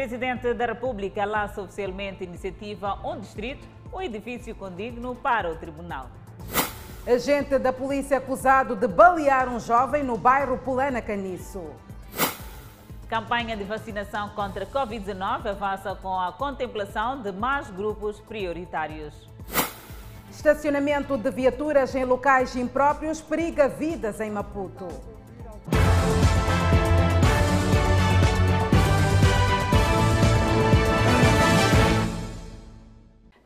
Presidente da República lança oficialmente iniciativa Um Distrito, um edifício condigno para o Tribunal. Agente da polícia acusado de balear um jovem no bairro Polana Caniço. Campanha de vacinação contra Covid-19 avança com a contemplação de mais grupos prioritários. Estacionamento de viaturas em locais impróprios periga vidas em Maputo.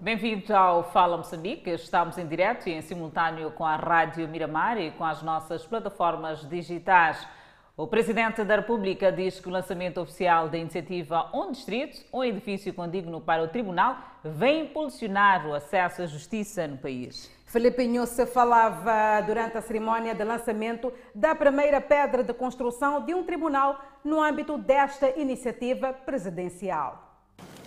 Bem-vindo ao Fala Moçambique. Estamos em direto e em simultâneo com a Rádio Miramar e com as nossas plataformas digitais. O Presidente da República diz que o lançamento oficial da iniciativa Um Distrito, um edifício condigno para o Tribunal, vem impulsionar o acesso à justiça no país. Felipe Nhusse falava durante a cerimónia de lançamento da primeira pedra de construção de um tribunal no âmbito desta iniciativa presidencial.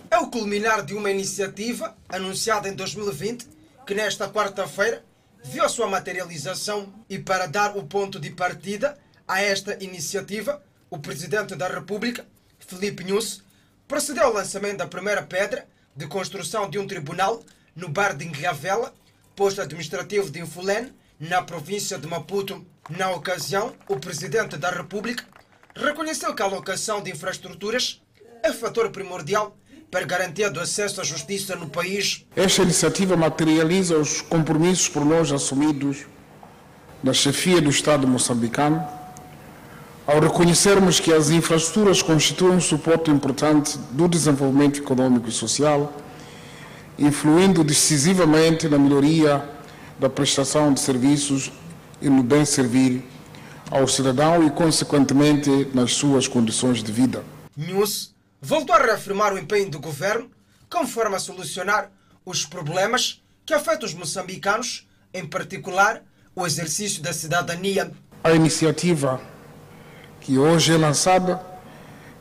É o culminar de uma iniciativa anunciada em 2020 que nesta quarta-feira viu a sua materialização e para dar o ponto de partida a esta iniciativa, o Presidente da República, Felipe Nunes, procedeu ao lançamento da primeira pedra de construção de um tribunal no bar de Inriavela, posto administrativo de Infulene, na província de Maputo. Na ocasião, o Presidente da República reconheceu que a alocação de infraestruturas é fator primordial para garantia do acesso à justiça no país. Esta iniciativa materializa os compromissos por nós assumidos na chefia do Estado moçambicano ao reconhecermos que as infraestruturas constituem um suporte importante do desenvolvimento econômico e social, influindo decisivamente na melhoria da prestação de serviços e no bem servir ao cidadão e, consequentemente, nas suas condições de vida. News voltou a reafirmar o empenho do governo conforme a solucionar os problemas que afetam os moçambicanos, em particular o exercício da cidadania. A iniciativa que hoje é lançada,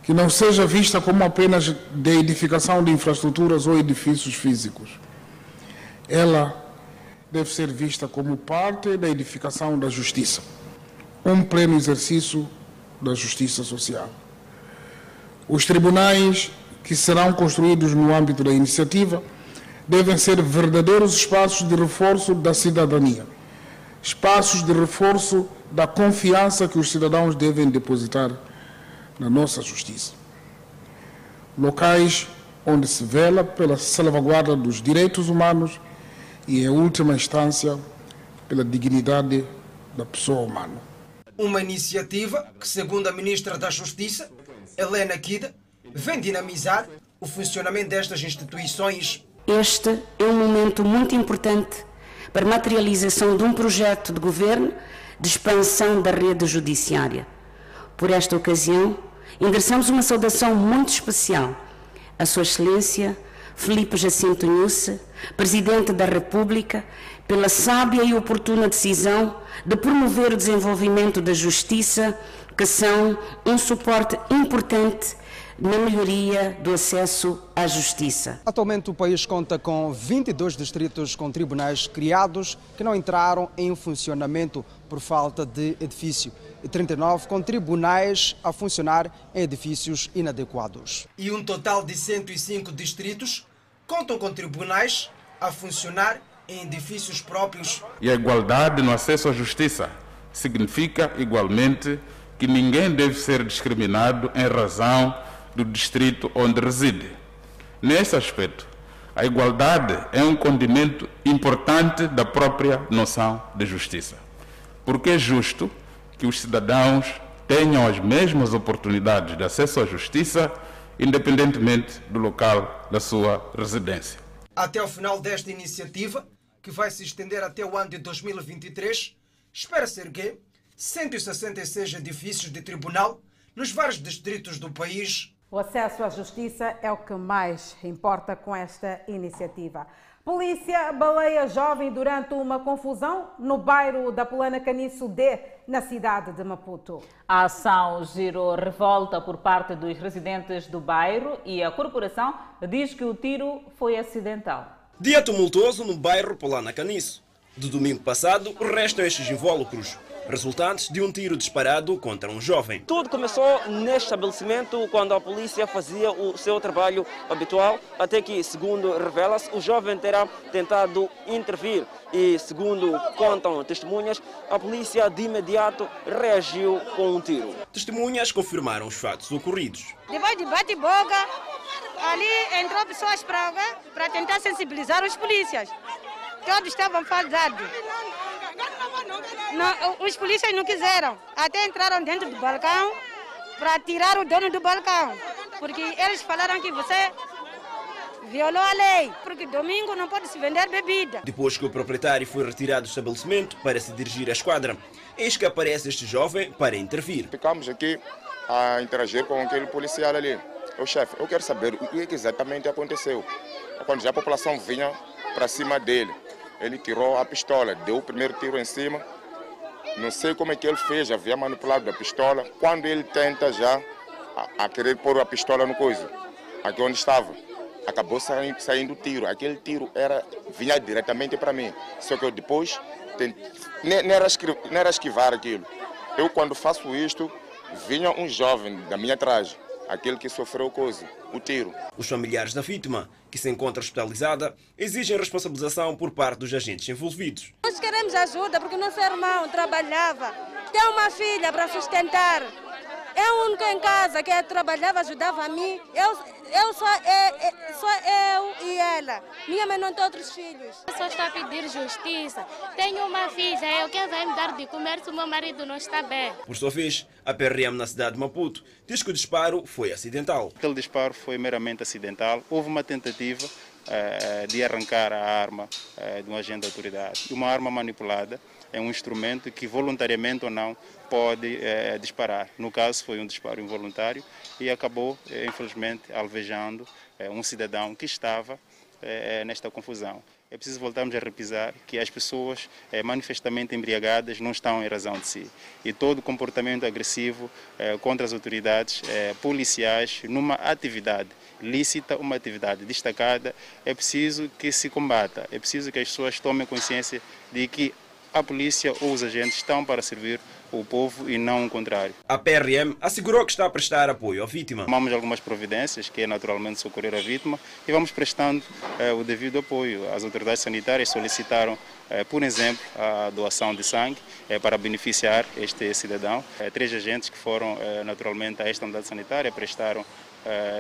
que não seja vista como apenas de edificação de infraestruturas ou edifícios físicos. Ela deve ser vista como parte da edificação da justiça, um pleno exercício da justiça social. Os tribunais que serão construídos no âmbito da iniciativa devem ser verdadeiros espaços de reforço da cidadania, espaços de reforço da confiança que os cidadãos devem depositar na nossa justiça. Locais onde se vela pela salvaguarda dos direitos humanos e, em última instância, pela dignidade da pessoa humana. Uma iniciativa que, segundo a Ministra da Justiça, Helena Kida, vem dinamizar o funcionamento destas instituições. Este é um momento muito importante para a materialização de um projeto de governo de expansão da rede judiciária. Por esta ocasião, endereçamos uma saudação muito especial à Sua Excelência Felipe Jacinto Nusse, Presidente da República, pela sábia e oportuna decisão de promover o desenvolvimento da justiça, que são um suporte importante na melhoria do acesso à justiça. Atualmente o país conta com 22 distritos com tribunais criados que não entraram em funcionamento por falta de edifício e 39 com tribunais a funcionar em edifícios inadequados. E um total de 105 distritos contam com tribunais a funcionar em edifícios próprios. E a igualdade no acesso à justiça significa igualmente que ninguém deve ser discriminado em razão do distrito onde reside. Nesse aspecto, a igualdade é um condimento importante da própria noção de justiça, porque é justo que os cidadãos tenham as mesmas oportunidades de acesso à justiça, independentemente do local da sua residência. Até o final desta iniciativa, que vai se estender até o ano de 2023, espera-se erguer 166 edifícios de tribunal nos vários distritos do país o acesso à justiça é o que mais importa com esta iniciativa. Polícia baleia jovem durante uma confusão no bairro da Polana Caniço D, na cidade de Maputo. A ação gerou revolta por parte dos residentes do bairro e a corporação diz que o tiro foi acidental. Dia tumultuoso no bairro Polana Caniço. Do domingo passado, restam estes invólucros. Resultantes de um tiro disparado contra um jovem. Tudo começou neste estabelecimento quando a polícia fazia o seu trabalho habitual, até que, segundo revela-se, o jovem terá tentado intervir e, segundo contam testemunhas, a polícia de imediato reagiu com um tiro. Testemunhas confirmaram os fatos ocorridos. Depois de bate-boca, ali entrou pessoas para, para tentar sensibilizar os polícias. Todos estavam fadados. Não, os polícias não quiseram. Até entraram dentro do balcão para tirar o dono do balcão. Porque eles falaram que você violou a lei, porque domingo não pode se vender bebida. Depois que o proprietário foi retirado do estabelecimento para se dirigir à esquadra, eis que aparece este jovem para intervir. Ficamos aqui a interagir com aquele policial ali. O chefe, eu quero saber o que exatamente aconteceu. Quando já a população vinha para cima dele, ele tirou a pistola, deu o primeiro tiro em cima. Não sei como é que ele fez, havia manipulado a pistola. Quando ele tenta já a, a querer pôr a pistola no coisa, aqui onde estava, acabou saindo, saindo o tiro. Aquele tiro era, vinha diretamente para mim. Só que eu depois nem, era esquivar, nem era esquivar aquilo. Eu, quando faço isto, vinha um jovem da minha traje, aquele que sofreu coisa, o tiro. Os familiares da vítima, que se encontra hospitalizada, exigem responsabilização por parte dos agentes envolvidos. Nós queremos ajuda porque nosso irmão trabalhava, tem uma filha para sustentar. É o único em casa que trabalhava, ajudava a mim. Eu, eu só, é, é, só eu e ela. Minha mãe não tem outros filhos. Eu só estou a pedir justiça. Tenho uma filha, eu quero vai me dar de comer se o meu marido não está bem. Por sua vez, a PRM na cidade de Maputo diz que o disparo foi acidental. Aquele disparo foi meramente acidental. Houve uma tentativa uh, de arrancar a arma uh, de um agente da autoridade. Uma arma manipulada é um instrumento que voluntariamente ou não pode é, disparar. No caso foi um disparo involuntário e acabou, é, infelizmente, alvejando é, um cidadão que estava nesta confusão. É preciso voltarmos a repisar que as pessoas manifestamente embriagadas não estão em razão de si. E todo comportamento agressivo contra as autoridades policiais numa atividade lícita, uma atividade destacada, é preciso que se combata, é preciso que as pessoas tomem consciência de que a polícia ou os agentes estão para servir o povo e não o contrário. A PRM assegurou que está a prestar apoio à vítima. Tomamos algumas providências, que é naturalmente socorrer a vítima, e vamos prestando eh, o devido apoio. As autoridades sanitárias solicitaram, eh, por exemplo, a doação de sangue eh, para beneficiar este cidadão. três agentes que foram naturalmente a esta unidade sanitária prestaram eh,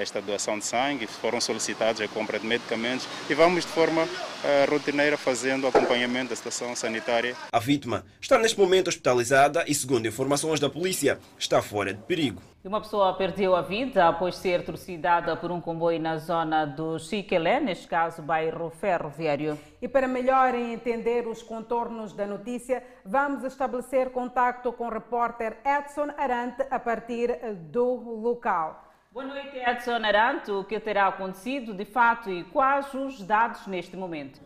esta doação de sangue, foram solicitados a compra de medicamentos e vamos de forma eh, rotineira fazendo acompanhamento da situação sanitária. A vítima está neste momento hospitalizada e, segundo informações da polícia, está fora de perigo. Uma pessoa perdeu a vida após ser trucidada por um comboio na zona do Chiquelé, neste caso bairro ferroviário. E para melhor entender os contornos da notícia, vamos estabelecer contato com o repórter Edson Arante a partir do local. Boa noite, Edson Aranto. O que terá acontecido de fato e quais os dados neste momento?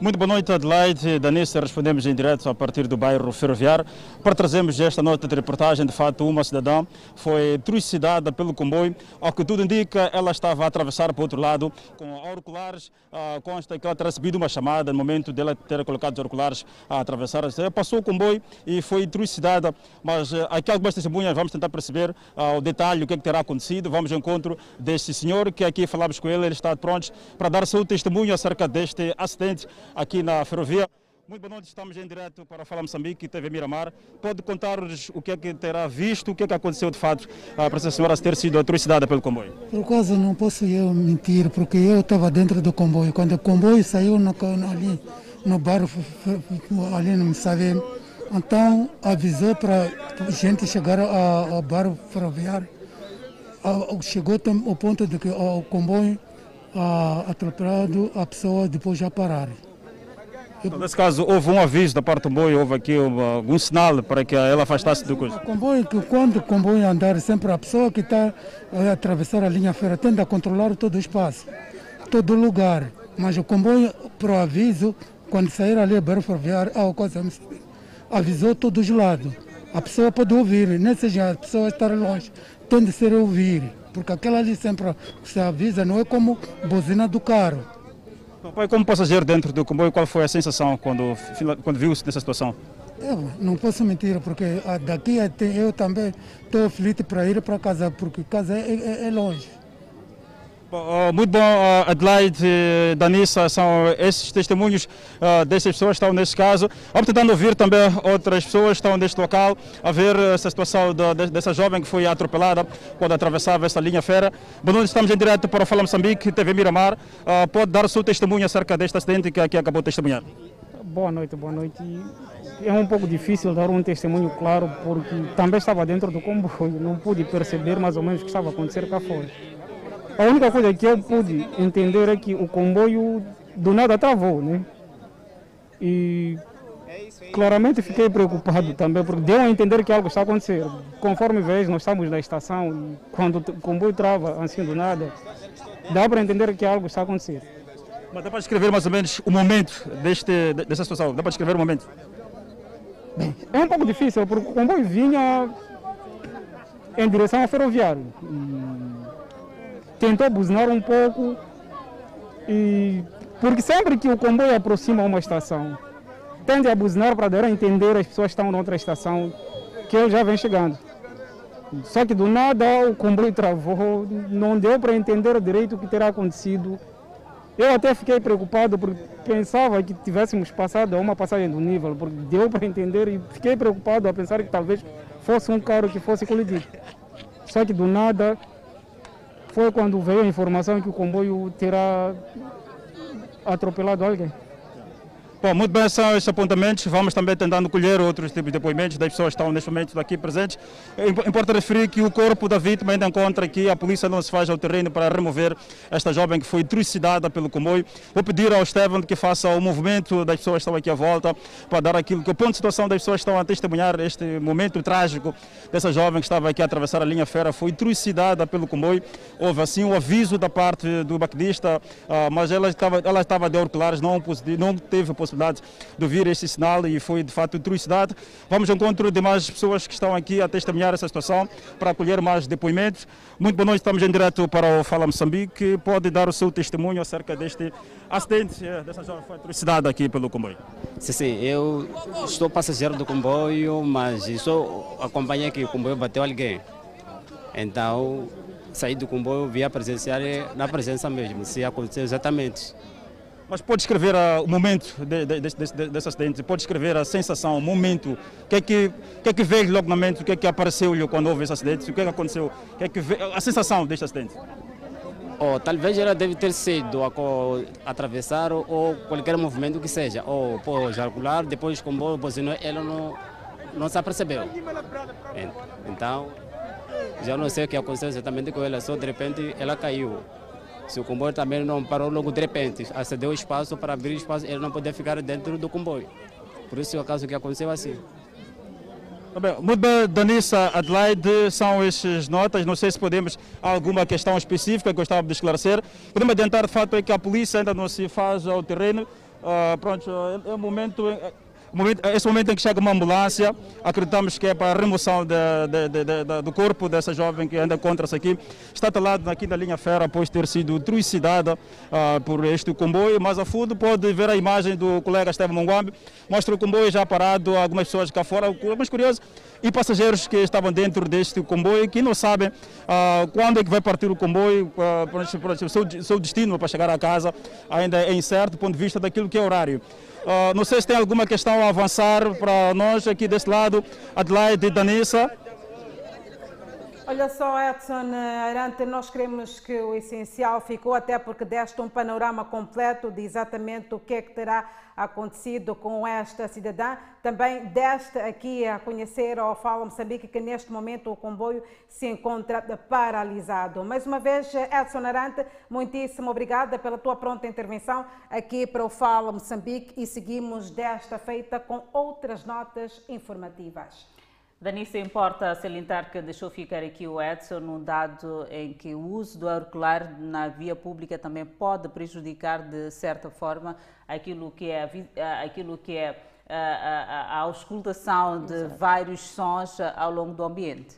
Muito boa noite, Adelaide. Danissa, respondemos em direto a partir do bairro Ferroviário para trazermos esta nota de reportagem. De fato, uma cidadã foi trucidada pelo comboio. Ao que tudo indica, ela estava a atravessar para o outro lado com auriculares. Ah, consta que ela terá recebido uma chamada no momento dela ter colocado os auriculares a atravessar. Passou o comboio e foi trucidada. Mas ah, aqui algumas testemunhas, vamos tentar perceber ah, o detalhe, o que, é que terá acontecido. Vamos ao encontro deste senhor que aqui falamos com ele. Ele está pronto para dar seu testemunho acerca deste acidente aqui na ferrovia. Muito boa noite, estamos em direto para Fala Moçambique, TV Miramar. Pode contar-nos o que é que terá visto, o que é que aconteceu de fato para essa senhora ter sido atrocidada pelo comboio? Por acaso não posso eu mentir, porque eu estava dentro do comboio. Quando o comboio saiu no, ali no bar, ali me sabe, então avisou para a gente chegar ao bar ferroviário. Chegou ao ponto de que o comboio atropelado, a pessoa depois já pararam. Nesse caso, houve um aviso da parte do comboio, houve aqui algum sinal para que ela afastasse do coisa? O comboio, que quando o comboio andar, sempre a pessoa que está a atravessar a linha férrea tende a controlar todo o espaço, todo o lugar. Mas o comboio, por aviso, quando sair ali a barra ferroviária, ah, coisa, avisou todos os lados. A pessoa pode ouvir, nem seja a pessoa estar longe, tem de ser ouvir, porque aquela ali sempre se avisa, não é como buzina do carro. Pai, como passageiro dentro do comboio, qual foi a sensação quando, quando viu-se nessa situação? Eu não posso mentir, porque ah, daqui eu também estou aflito para ir para casa, porque casa é, é, é longe. Muito bom, Adelaide e Danissa, são esses testemunhos dessas pessoas que estão neste caso. Vamos tentando ouvir também outras pessoas que estão neste local, a ver essa situação de, de, dessa jovem que foi atropelada quando atravessava essa linha fera. Noite, estamos em direto para o Fala Moçambique, TV Miramar. pode dar o seu testemunho acerca deste acidente que acabou de testemunhar? Boa noite, boa noite. É um pouco difícil dar um testemunho claro, porque também estava dentro do comboio, não pude perceber mais ou menos o que estava a acontecer cá fora. A única coisa que eu pude entender é que o comboio do nada travou, né? E claramente fiquei preocupado também, porque deu a entender que algo está acontecendo. Conforme vês, nós estamos na estação quando o comboio trava assim do nada, dá para entender que algo está acontecendo. Mas dá para descrever mais ou menos o momento deste, dessa situação? Dá para descrever o momento? Bem, é um pouco difícil, porque o comboio vinha em direção ao ferroviário. E tentou buzinar um pouco e porque sempre que o comboio aproxima uma estação, tende a buzinar para dar a entender as pessoas que estão noutra estação que ele já vem chegando. Só que do nada o comboio travou, não deu para entender direito o que terá acontecido. Eu até fiquei preocupado porque pensava que tivéssemos passado a uma passagem do nível, porque deu para entender e fiquei preocupado a pensar que talvez fosse um carro que fosse colidir. Só que do nada foi quando veio a informação que o comboio terá atropelado alguém. Bom, muito bem, são esses apontamentos. Vamos também tentando colher outros tipos de depoimentos das pessoas que estão neste momento aqui presentes. Importa referir que o corpo da vítima ainda encontra aqui. A polícia não se faz ao terreno para remover esta jovem que foi trucidada pelo comboio. Vou pedir ao Estevam que faça o movimento das pessoas que estão aqui à volta para dar aquilo que o ponto de situação das pessoas que estão a testemunhar este momento trágico dessa jovem que estava aqui a atravessar a linha fera. Foi trucidada pelo comboio. Houve assim um aviso da parte do maquinista, ah, mas ela estava, ela estava de auriculares, não, não teve possibilidade possibilidade de ouvir este sinal e foi de fato trucidade. Vamos ao encontro de mais pessoas que estão aqui a testemunhar essa situação para acolher mais depoimentos. Muito boa noite, estamos em direto para o Fala Moçambique. Pode dar o seu testemunho acerca deste acidente, eh, dessa foi trucidada aqui pelo comboio. Sim, sim, eu estou passageiro do comboio, mas só acompanhei que o comboio bateu alguém. Então, saí do comboio, via presenciar na presença mesmo, se aconteceu exatamente. Mas pode descrever uh, o momento de, de, de, desse acidente, pode descrever a sensação, o momento, o que é que, que, é que veio logo na mente, o que é que apareceu-lhe quando houve esse acidente, o que é que aconteceu, que é que veio, a sensação deste acidente? Oh, talvez ela deve ter sido atravessar ou qualquer movimento que seja, ou por circular, depois com o buzinou, ela não, não se apercebeu. Então, já não sei o que aconteceu exatamente com ela, só de repente ela caiu. Se o comboio também não parou logo de repente, acedeu espaço para abrir espaço, ele não podia ficar dentro do comboio. Por isso é o caso que aconteceu assim. Bem, muito bem, Danissa Adelaide, são essas notas. Não sei se podemos alguma questão específica que gostava de esclarecer. Podemos adiantar, de fato, é que a polícia ainda não se faz ao terreno. Uh, pronto, é, é um momento esse momento em que chega uma ambulância, acreditamos que é para a remoção de, de, de, do corpo dessa jovem que ainda encontra-se aqui. Está talado aqui na linha fera após ter sido trucidada uh, por este comboio. Mais a fundo pode ver a imagem do colega Esteban Monguambi. Mostra o comboio já parado, algumas pessoas cá fora. Alguns curiosos e passageiros que estavam dentro deste comboio que não sabem uh, quando é que vai partir o comboio, uh, o seu, seu destino para chegar a casa ainda é incerto do ponto de vista daquilo que é horário. Uh, não sei se tem alguma questão a avançar para nós aqui deste lado, Adelaide e Danissa. Olha só, Edson Arante, nós queremos que o essencial ficou, até porque deste um panorama completo de exatamente o que é que terá acontecido com esta cidadã. Também deste aqui a conhecer ao Fala Moçambique que neste momento o comboio se encontra paralisado. Mais uma vez, Edson Arante, muitíssimo obrigada pela tua pronta intervenção aqui para o Fala Moçambique e seguimos desta feita com outras notas informativas. Danissa, importa salientar que deixou ficar aqui o Edson num dado em que o uso do auricular na via pública também pode prejudicar de certa forma aquilo que é, aquilo que é a, a, a auscultação de vários sons ao longo do ambiente.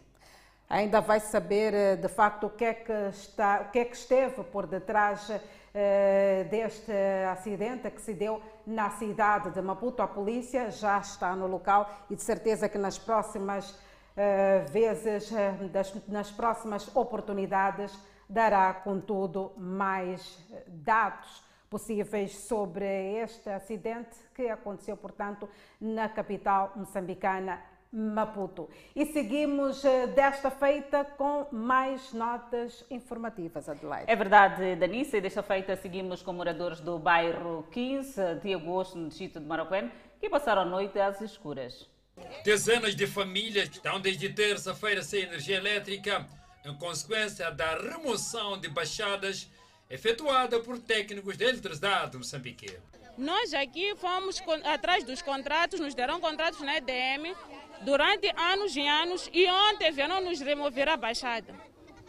Ainda vai saber eh, de facto o que é que, está, o que, é que esteve por detrás eh, deste acidente que se deu na cidade de Maputo. A polícia já está no local e de certeza que nas próximas eh, vezes, das, nas próximas oportunidades, dará, contudo, mais dados possíveis sobre este acidente que aconteceu, portanto, na capital moçambicana, Maputo. E seguimos eh, desta feita com mais notas informativas, Adelaide. É verdade, Danice. Desta feita seguimos com moradores do bairro 15 de agosto, no distrito de Maracuene, que passaram a noite às escuras. Dezenas de famílias estão desde terça-feira sem energia elétrica, em consequência da remoção de baixadas efetuada por técnicos de eletricidade moçambique. Nós aqui fomos atrás dos contratos, nos deram contratos na EDM durante anos e anos e ontem vieram nos remover a baixada.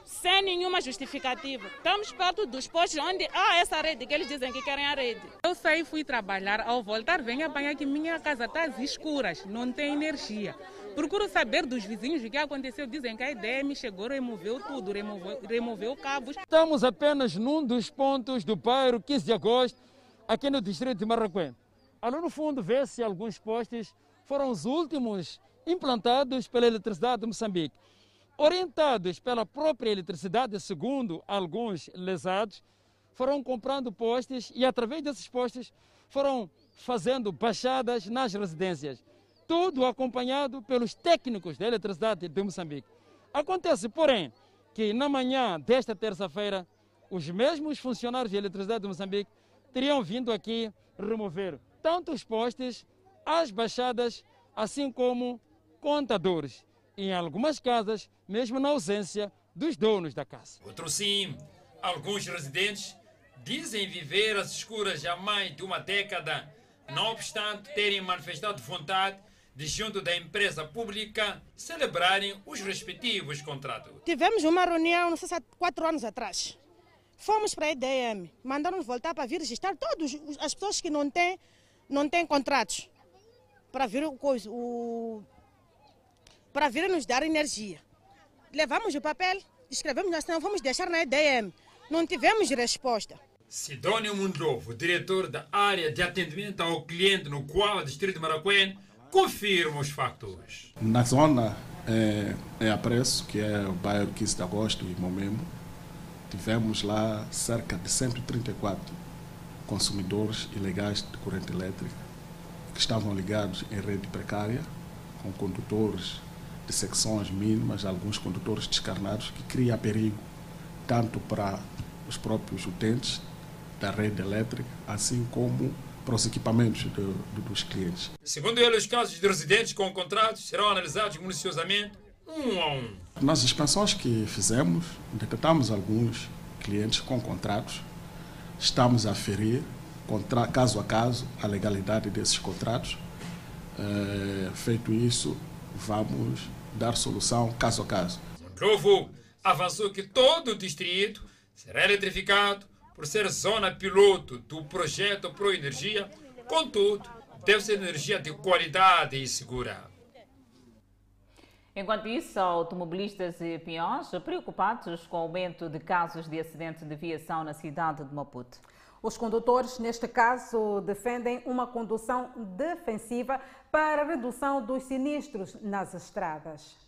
Sem nenhuma justificativa. Estamos perto dos postos onde há essa rede que eles dizem que querem a rede. Eu saí, fui trabalhar, ao voltar venho apanhar que minha casa está às escuras, não tem energia. Procuro saber dos vizinhos o que aconteceu. Dizem que a EDM chegou, removeu tudo, removeu, removeu cabos. Estamos apenas num dos pontos do bairro 15 de agosto, aqui no distrito de Marraquém. Ali no fundo vê-se alguns postes, foram os últimos implantados pela eletricidade de Moçambique. Orientados pela própria eletricidade, segundo alguns lesados, foram comprando postes e através desses postes foram fazendo baixadas nas residências. Tudo acompanhado pelos técnicos da eletricidade de Moçambique. Acontece, porém, que na manhã desta terça-feira, os mesmos funcionários de eletricidade de Moçambique teriam vindo aqui remover tanto os postes, as baixadas, assim como contadores. Em algumas casas, mesmo na ausência dos donos da casa. Outro sim, alguns residentes dizem viver às escuras há mais de uma década, não obstante terem manifestado vontade de, junto da empresa pública, celebrarem os respectivos contratos. Tivemos uma reunião, não sei se há quatro anos atrás. Fomos para a EDM, mandaram-nos voltar para vir registrar todas as pessoas que não têm, não têm contratos para vir o, o para vir nos dar energia. Levamos o papel, escrevemos, nós não vamos deixar na EDM. Não tivemos resposta. Sidônio Mundovo, diretor da área de atendimento ao cliente no qual o Distrito de Maracuene, confirma os factos. Na zona é, é Apreço, que é o bairro 15 de Agosto e Momemo, tivemos lá cerca de 134 consumidores ilegais de corrente elétrica que estavam ligados em rede precária, com condutores de secções mínimas, alguns condutores descarnados, que cria perigo tanto para os próprios utentes da rede elétrica, assim como para os equipamentos dos clientes. Segundo ele, os casos de residentes com contratos serão analisados minuciosamente, um a um. Nas expansões que fizemos, detectamos alguns clientes com contratos, estamos a aferir, contra, caso a caso, a legalidade desses contratos. É, feito isso, vamos dar solução caso a caso. Novo avançou que todo o distrito será eletrificado por ser zona piloto do projeto Pro Energia, contudo, deve ser energia de qualidade e segura. Enquanto isso, automobilistas e peões preocupados com o aumento de casos de acidente de viação na cidade de Maputo. Os condutores, neste caso, defendem uma condução defensiva para redução dos sinistros nas estradas.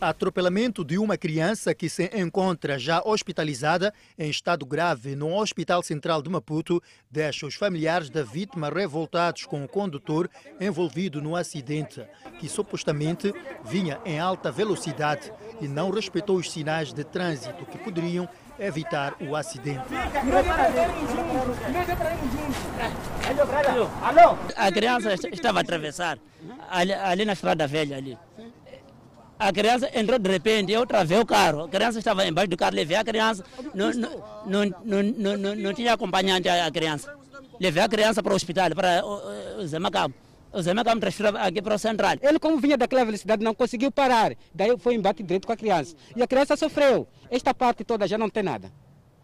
Atropelamento de uma criança que se encontra já hospitalizada em estado grave no Hospital Central de Maputo deixa os familiares da vítima revoltados com o condutor envolvido no acidente, que supostamente vinha em alta velocidade e não respeitou os sinais de trânsito que poderiam evitar o acidente. A criança estava a atravessar ali, ali na estrada velha ali. A criança entrou de repente, eu travei o carro. A criança estava embaixo do carro, levei a criança. Não, não, não, não, não, não tinha acompanhante a criança. Levei a criança para o hospital, para o Zé Macabo. O Zé Macabo transferiu aqui para o central. Ele, como vinha daquela velocidade, não conseguiu parar. Daí foi embate direito com a criança. E a criança sofreu. Esta parte toda já não tem nada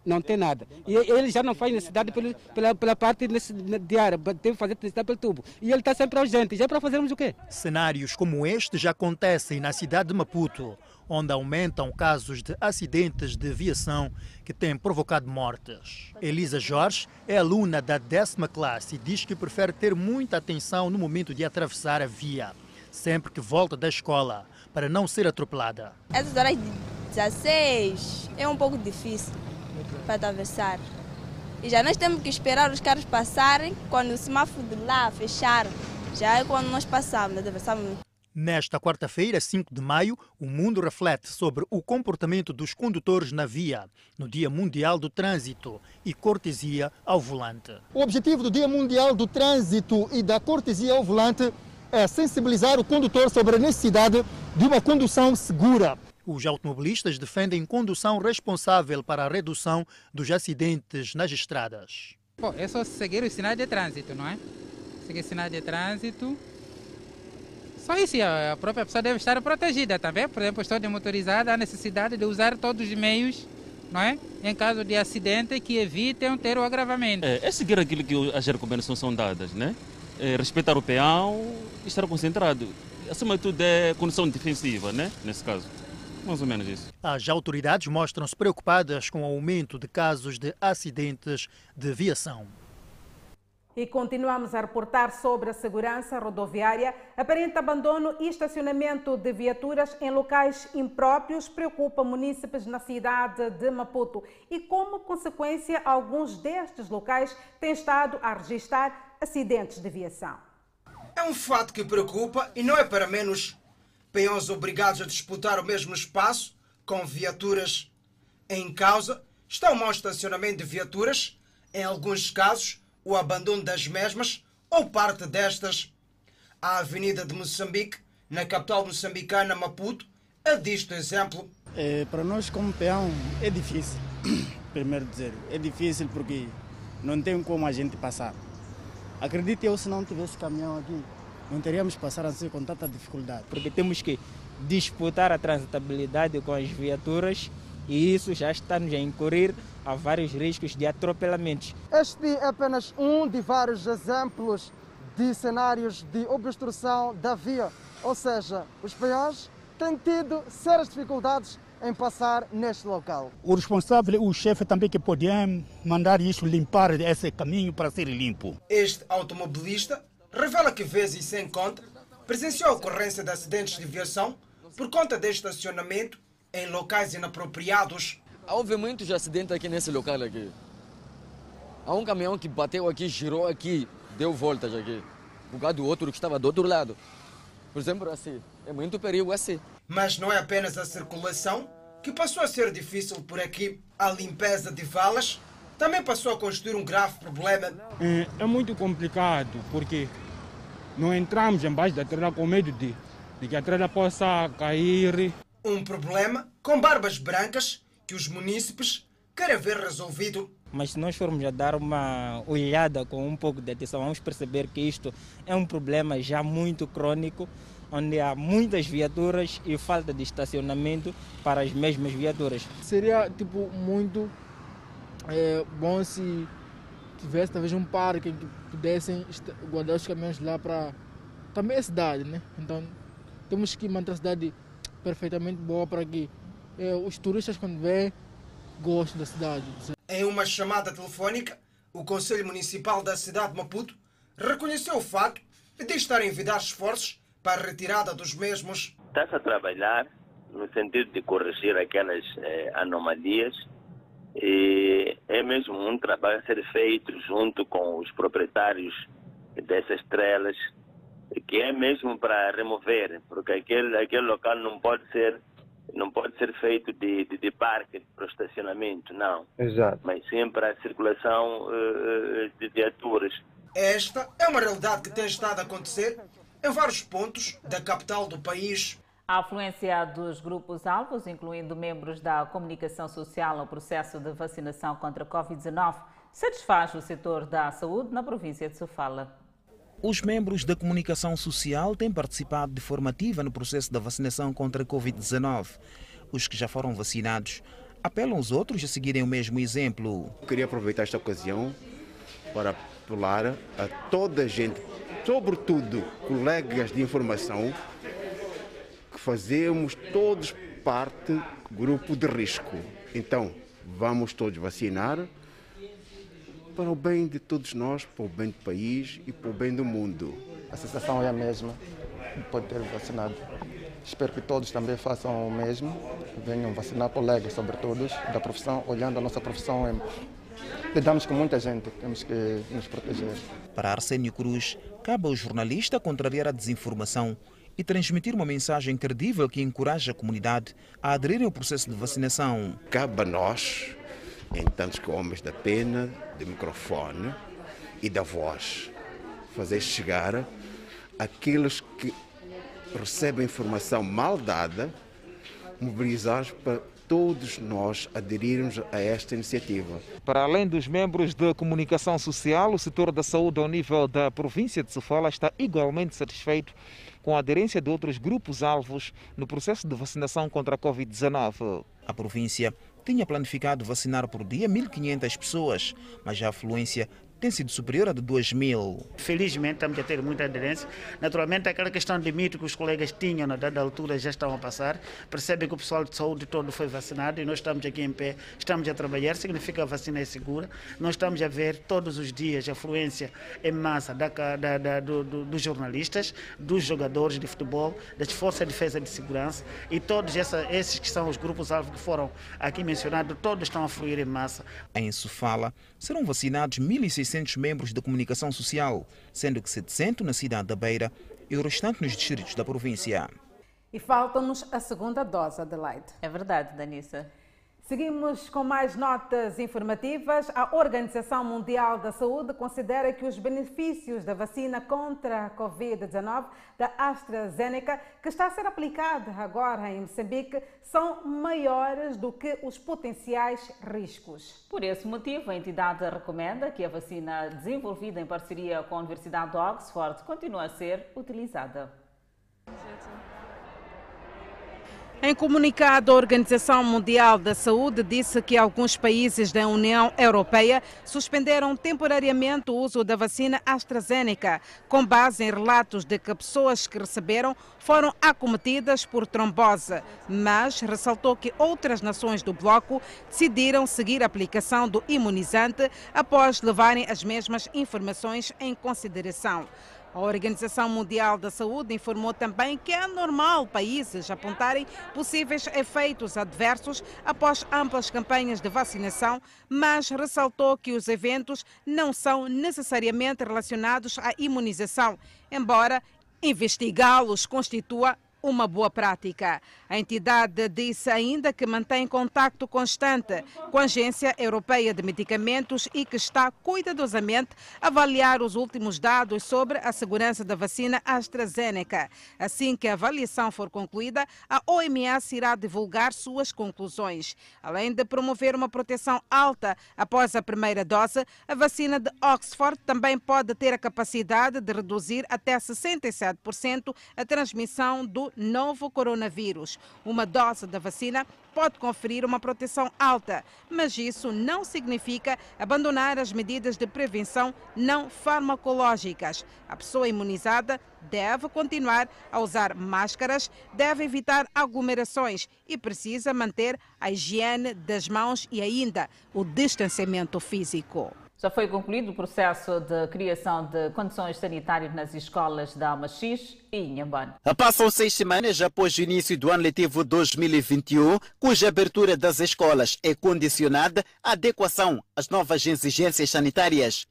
não tem nada. E ele já não faz necessidade pelo, pela, pela parte diária, tem que fazer necessidade pelo tubo. E ele está sempre ausente. Já é para fazermos o quê? Cenários como este já acontecem na cidade de Maputo. onde aumentam casos de acidentes de viação que têm provocado mortes. Elisa Jorge é aluna da décima classe e diz que prefere ter muita atenção no momento de atravessar a via, sempre que volta da escola, para não ser atropelada. Essas horas de 16 é um pouco difícil para atravessar. E já nós temos que esperar os carros passarem quando o semáforo de lá fechar. Já é quando nós passamos, atravessamos. Nesta quarta-feira, 5 de maio, o mundo reflete sobre o comportamento dos condutores na via, no Dia Mundial do Trânsito e cortesia ao volante. O objetivo do Dia Mundial do Trânsito e da cortesia ao volante é sensibilizar o condutor sobre a necessidade de uma condução segura. Os automobilistas defendem condução responsável para a redução dos acidentes nas estradas. Bom, é só seguir os sinais de trânsito, não é? Seguir sinais de trânsito. Só isso, a própria pessoa deve estar protegida também. Por exemplo, estou de motorizada, há necessidade de usar todos os meios, não é? Em caso de acidente, que evitem ter o agravamento. É, é seguir aquilo que as recomendações são dadas, né? É respeitar o peão e estar concentrado. Acima de tudo, é condição defensiva, né? Nesse caso. Mais ou menos isso. As autoridades mostram-se preocupadas com o aumento de casos de acidentes de viação. E continuamos a reportar sobre a segurança rodoviária. Aparente abandono e estacionamento de viaturas em locais impróprios preocupa munícipes na cidade de Maputo. E, como consequência, alguns destes locais têm estado a registrar acidentes de viação. É um fato que preocupa e não é para menos. Peões obrigados a disputar o mesmo espaço com viaturas em causa está o mau estacionamento de viaturas, em alguns casos, o abandono das mesmas ou parte destas. A Avenida de Moçambique, na capital moçambicana Maputo, é disto exemplo. É, para nós, como peão, é difícil. Primeiro dizer, é difícil porque não tem como a gente passar. Acredite eu, se não tivesse caminhão aqui, não teríamos passar assim com tanta dificuldade. Porque temos que disputar a transitabilidade com as viaturas e isso já está-nos a incorrer a vários riscos de atropelamentos. Este é apenas um de vários exemplos de cenários de obstrução da via, ou seja, os peões têm tido sérias dificuldades em passar neste local. O responsável, o chefe também que podia mandar isso limpar esse caminho para ser limpo. Este automobilista revela que vezes sem conta presenciou a ocorrência de acidentes de viação por conta de estacionamento em locais inapropriados. Houve muitos acidentes aqui nesse local aqui. Há um caminhão que bateu aqui, girou aqui, deu voltas aqui. Por causa do outro que estava do outro lado. Por exemplo, assim, é muito perigo assim. Mas não é apenas a circulação que passou a ser difícil por aqui. A limpeza de valas também passou a constituir um grave problema. É, é muito complicado porque não entramos embaixo da trela com medo de, de que a trela possa cair. Um problema com barbas brancas que os munícipes querem ver resolvido. Mas se nós formos a dar uma olhada com um pouco de atenção, vamos perceber que isto é um problema já muito crônico, onde há muitas viaturas e falta de estacionamento para as mesmas viaturas. Seria tipo muito é, bom se tivesse talvez um parque que pudessem guardar os caminhões lá para também a cidade, né? Então temos que manter a cidade perfeitamente boa para que é, os turistas quando vêm gostem da cidade. Em uma chamada telefónica, o Conselho Municipal da cidade de Maputo reconheceu o facto de estar a envidar esforços para a retirada dos mesmos. Está-se a trabalhar no sentido de corrigir aquelas eh, anomalias e é mesmo um trabalho a ser feito junto com os proprietários dessas estrelas, que é mesmo para remover, porque aquele, aquele local não pode ser não pode ser feito de, de, de parque para o estacionamento, não. Exato. Mas sim para a circulação uh, de viaturas. Esta é uma realidade que tem estado a acontecer em vários pontos da capital do país. A afluência dos grupos-alvos, incluindo membros da comunicação social no processo de vacinação contra a Covid-19, satisfaz o setor da saúde na província de Sofala. Os membros da comunicação social têm participado de forma ativa no processo da vacinação contra a Covid-19. Os que já foram vacinados apelam os outros a seguirem o mesmo exemplo. Queria aproveitar esta ocasião para apelar a toda a gente, sobretudo colegas de informação, que fazemos todos parte grupo de risco. Então, vamos todos vacinar para o bem de todos nós, para o bem do país e para o bem do mundo. A sensação é a mesma de poder ter vacinado. Espero que todos também façam o mesmo, venham vacinar colegas, sobretudo, da profissão, olhando a nossa profissão. Lidamos com muita gente, temos que nos proteger. Para Arsénio Cruz, cabe ao jornalista contrariar a desinformação e transmitir uma mensagem credível que encoraje a comunidade a aderir ao processo de vacinação. Cabe a nós, em tantos que homens da pena, do microfone e da voz, fazer chegar aqueles que recebem informação mal dada, mobilizar para todos nós aderirmos a esta iniciativa. Para além dos membros da comunicação social, o setor da saúde ao nível da província de Sofala está igualmente satisfeito com a aderência de outros grupos-alvos no processo de vacinação contra a Covid-19. A província tinha planificado vacinar por dia 1.500 pessoas, mas a afluência tem sido superior a de 2 mil. Felizmente estamos a ter muita aderência. Naturalmente, aquela questão de mito que os colegas tinham na dada altura já estão a passar. Percebem que o pessoal de saúde todo foi vacinado e nós estamos aqui em pé, estamos a trabalhar, significa que a vacina é segura. Nós estamos a ver todos os dias a afluência em massa da, da, da, do, do, dos jornalistas, dos jogadores de futebol, das forças de defesa de segurança e todos essa, esses que são os grupos-alvo que foram aqui mencionados, todos estão a fluir em massa. Em Sofala serão vacinados 1.600 600 membros de comunicação social, sendo que 700 na cidade da Beira e o restante nos distritos da província. E falta-nos a segunda dose, Adelaide. É verdade, Danissa. Seguimos com mais notas informativas. A Organização Mundial da Saúde considera que os benefícios da vacina contra a Covid-19 da AstraZeneca, que está a ser aplicada agora em Moçambique, são maiores do que os potenciais riscos. Por esse motivo, a entidade recomenda que a vacina desenvolvida em parceria com a Universidade de Oxford continue a ser utilizada. Em comunicado, a Organização Mundial da Saúde disse que alguns países da União Europeia suspenderam temporariamente o uso da vacina AstraZeneca, com base em relatos de que pessoas que receberam foram acometidas por trombose, mas ressaltou que outras nações do bloco decidiram seguir a aplicação do imunizante após levarem as mesmas informações em consideração. A Organização Mundial da Saúde informou também que é normal países apontarem possíveis efeitos adversos após amplas campanhas de vacinação, mas ressaltou que os eventos não são necessariamente relacionados à imunização, embora investigá-los constitua uma boa prática. A entidade disse ainda que mantém contato constante com a Agência Europeia de Medicamentos e que está cuidadosamente a avaliar os últimos dados sobre a segurança da vacina AstraZeneca. Assim que a avaliação for concluída, a OMS irá divulgar suas conclusões. Além de promover uma proteção alta após a primeira dose, a vacina de Oxford também pode ter a capacidade de reduzir até 67% a transmissão do novo coronavírus. Uma dose da vacina pode conferir uma proteção alta, mas isso não significa abandonar as medidas de prevenção não farmacológicas. A pessoa imunizada deve continuar a usar máscaras, deve evitar aglomerações e precisa manter a higiene das mãos e ainda o distanciamento físico. Já foi concluído o processo de criação de condições sanitárias nas escolas da Almaxis e Inhambane. Passam seis semanas após o início do ano letivo 2021, cuja abertura das escolas é condicionada à adequação às novas exigências sanitárias.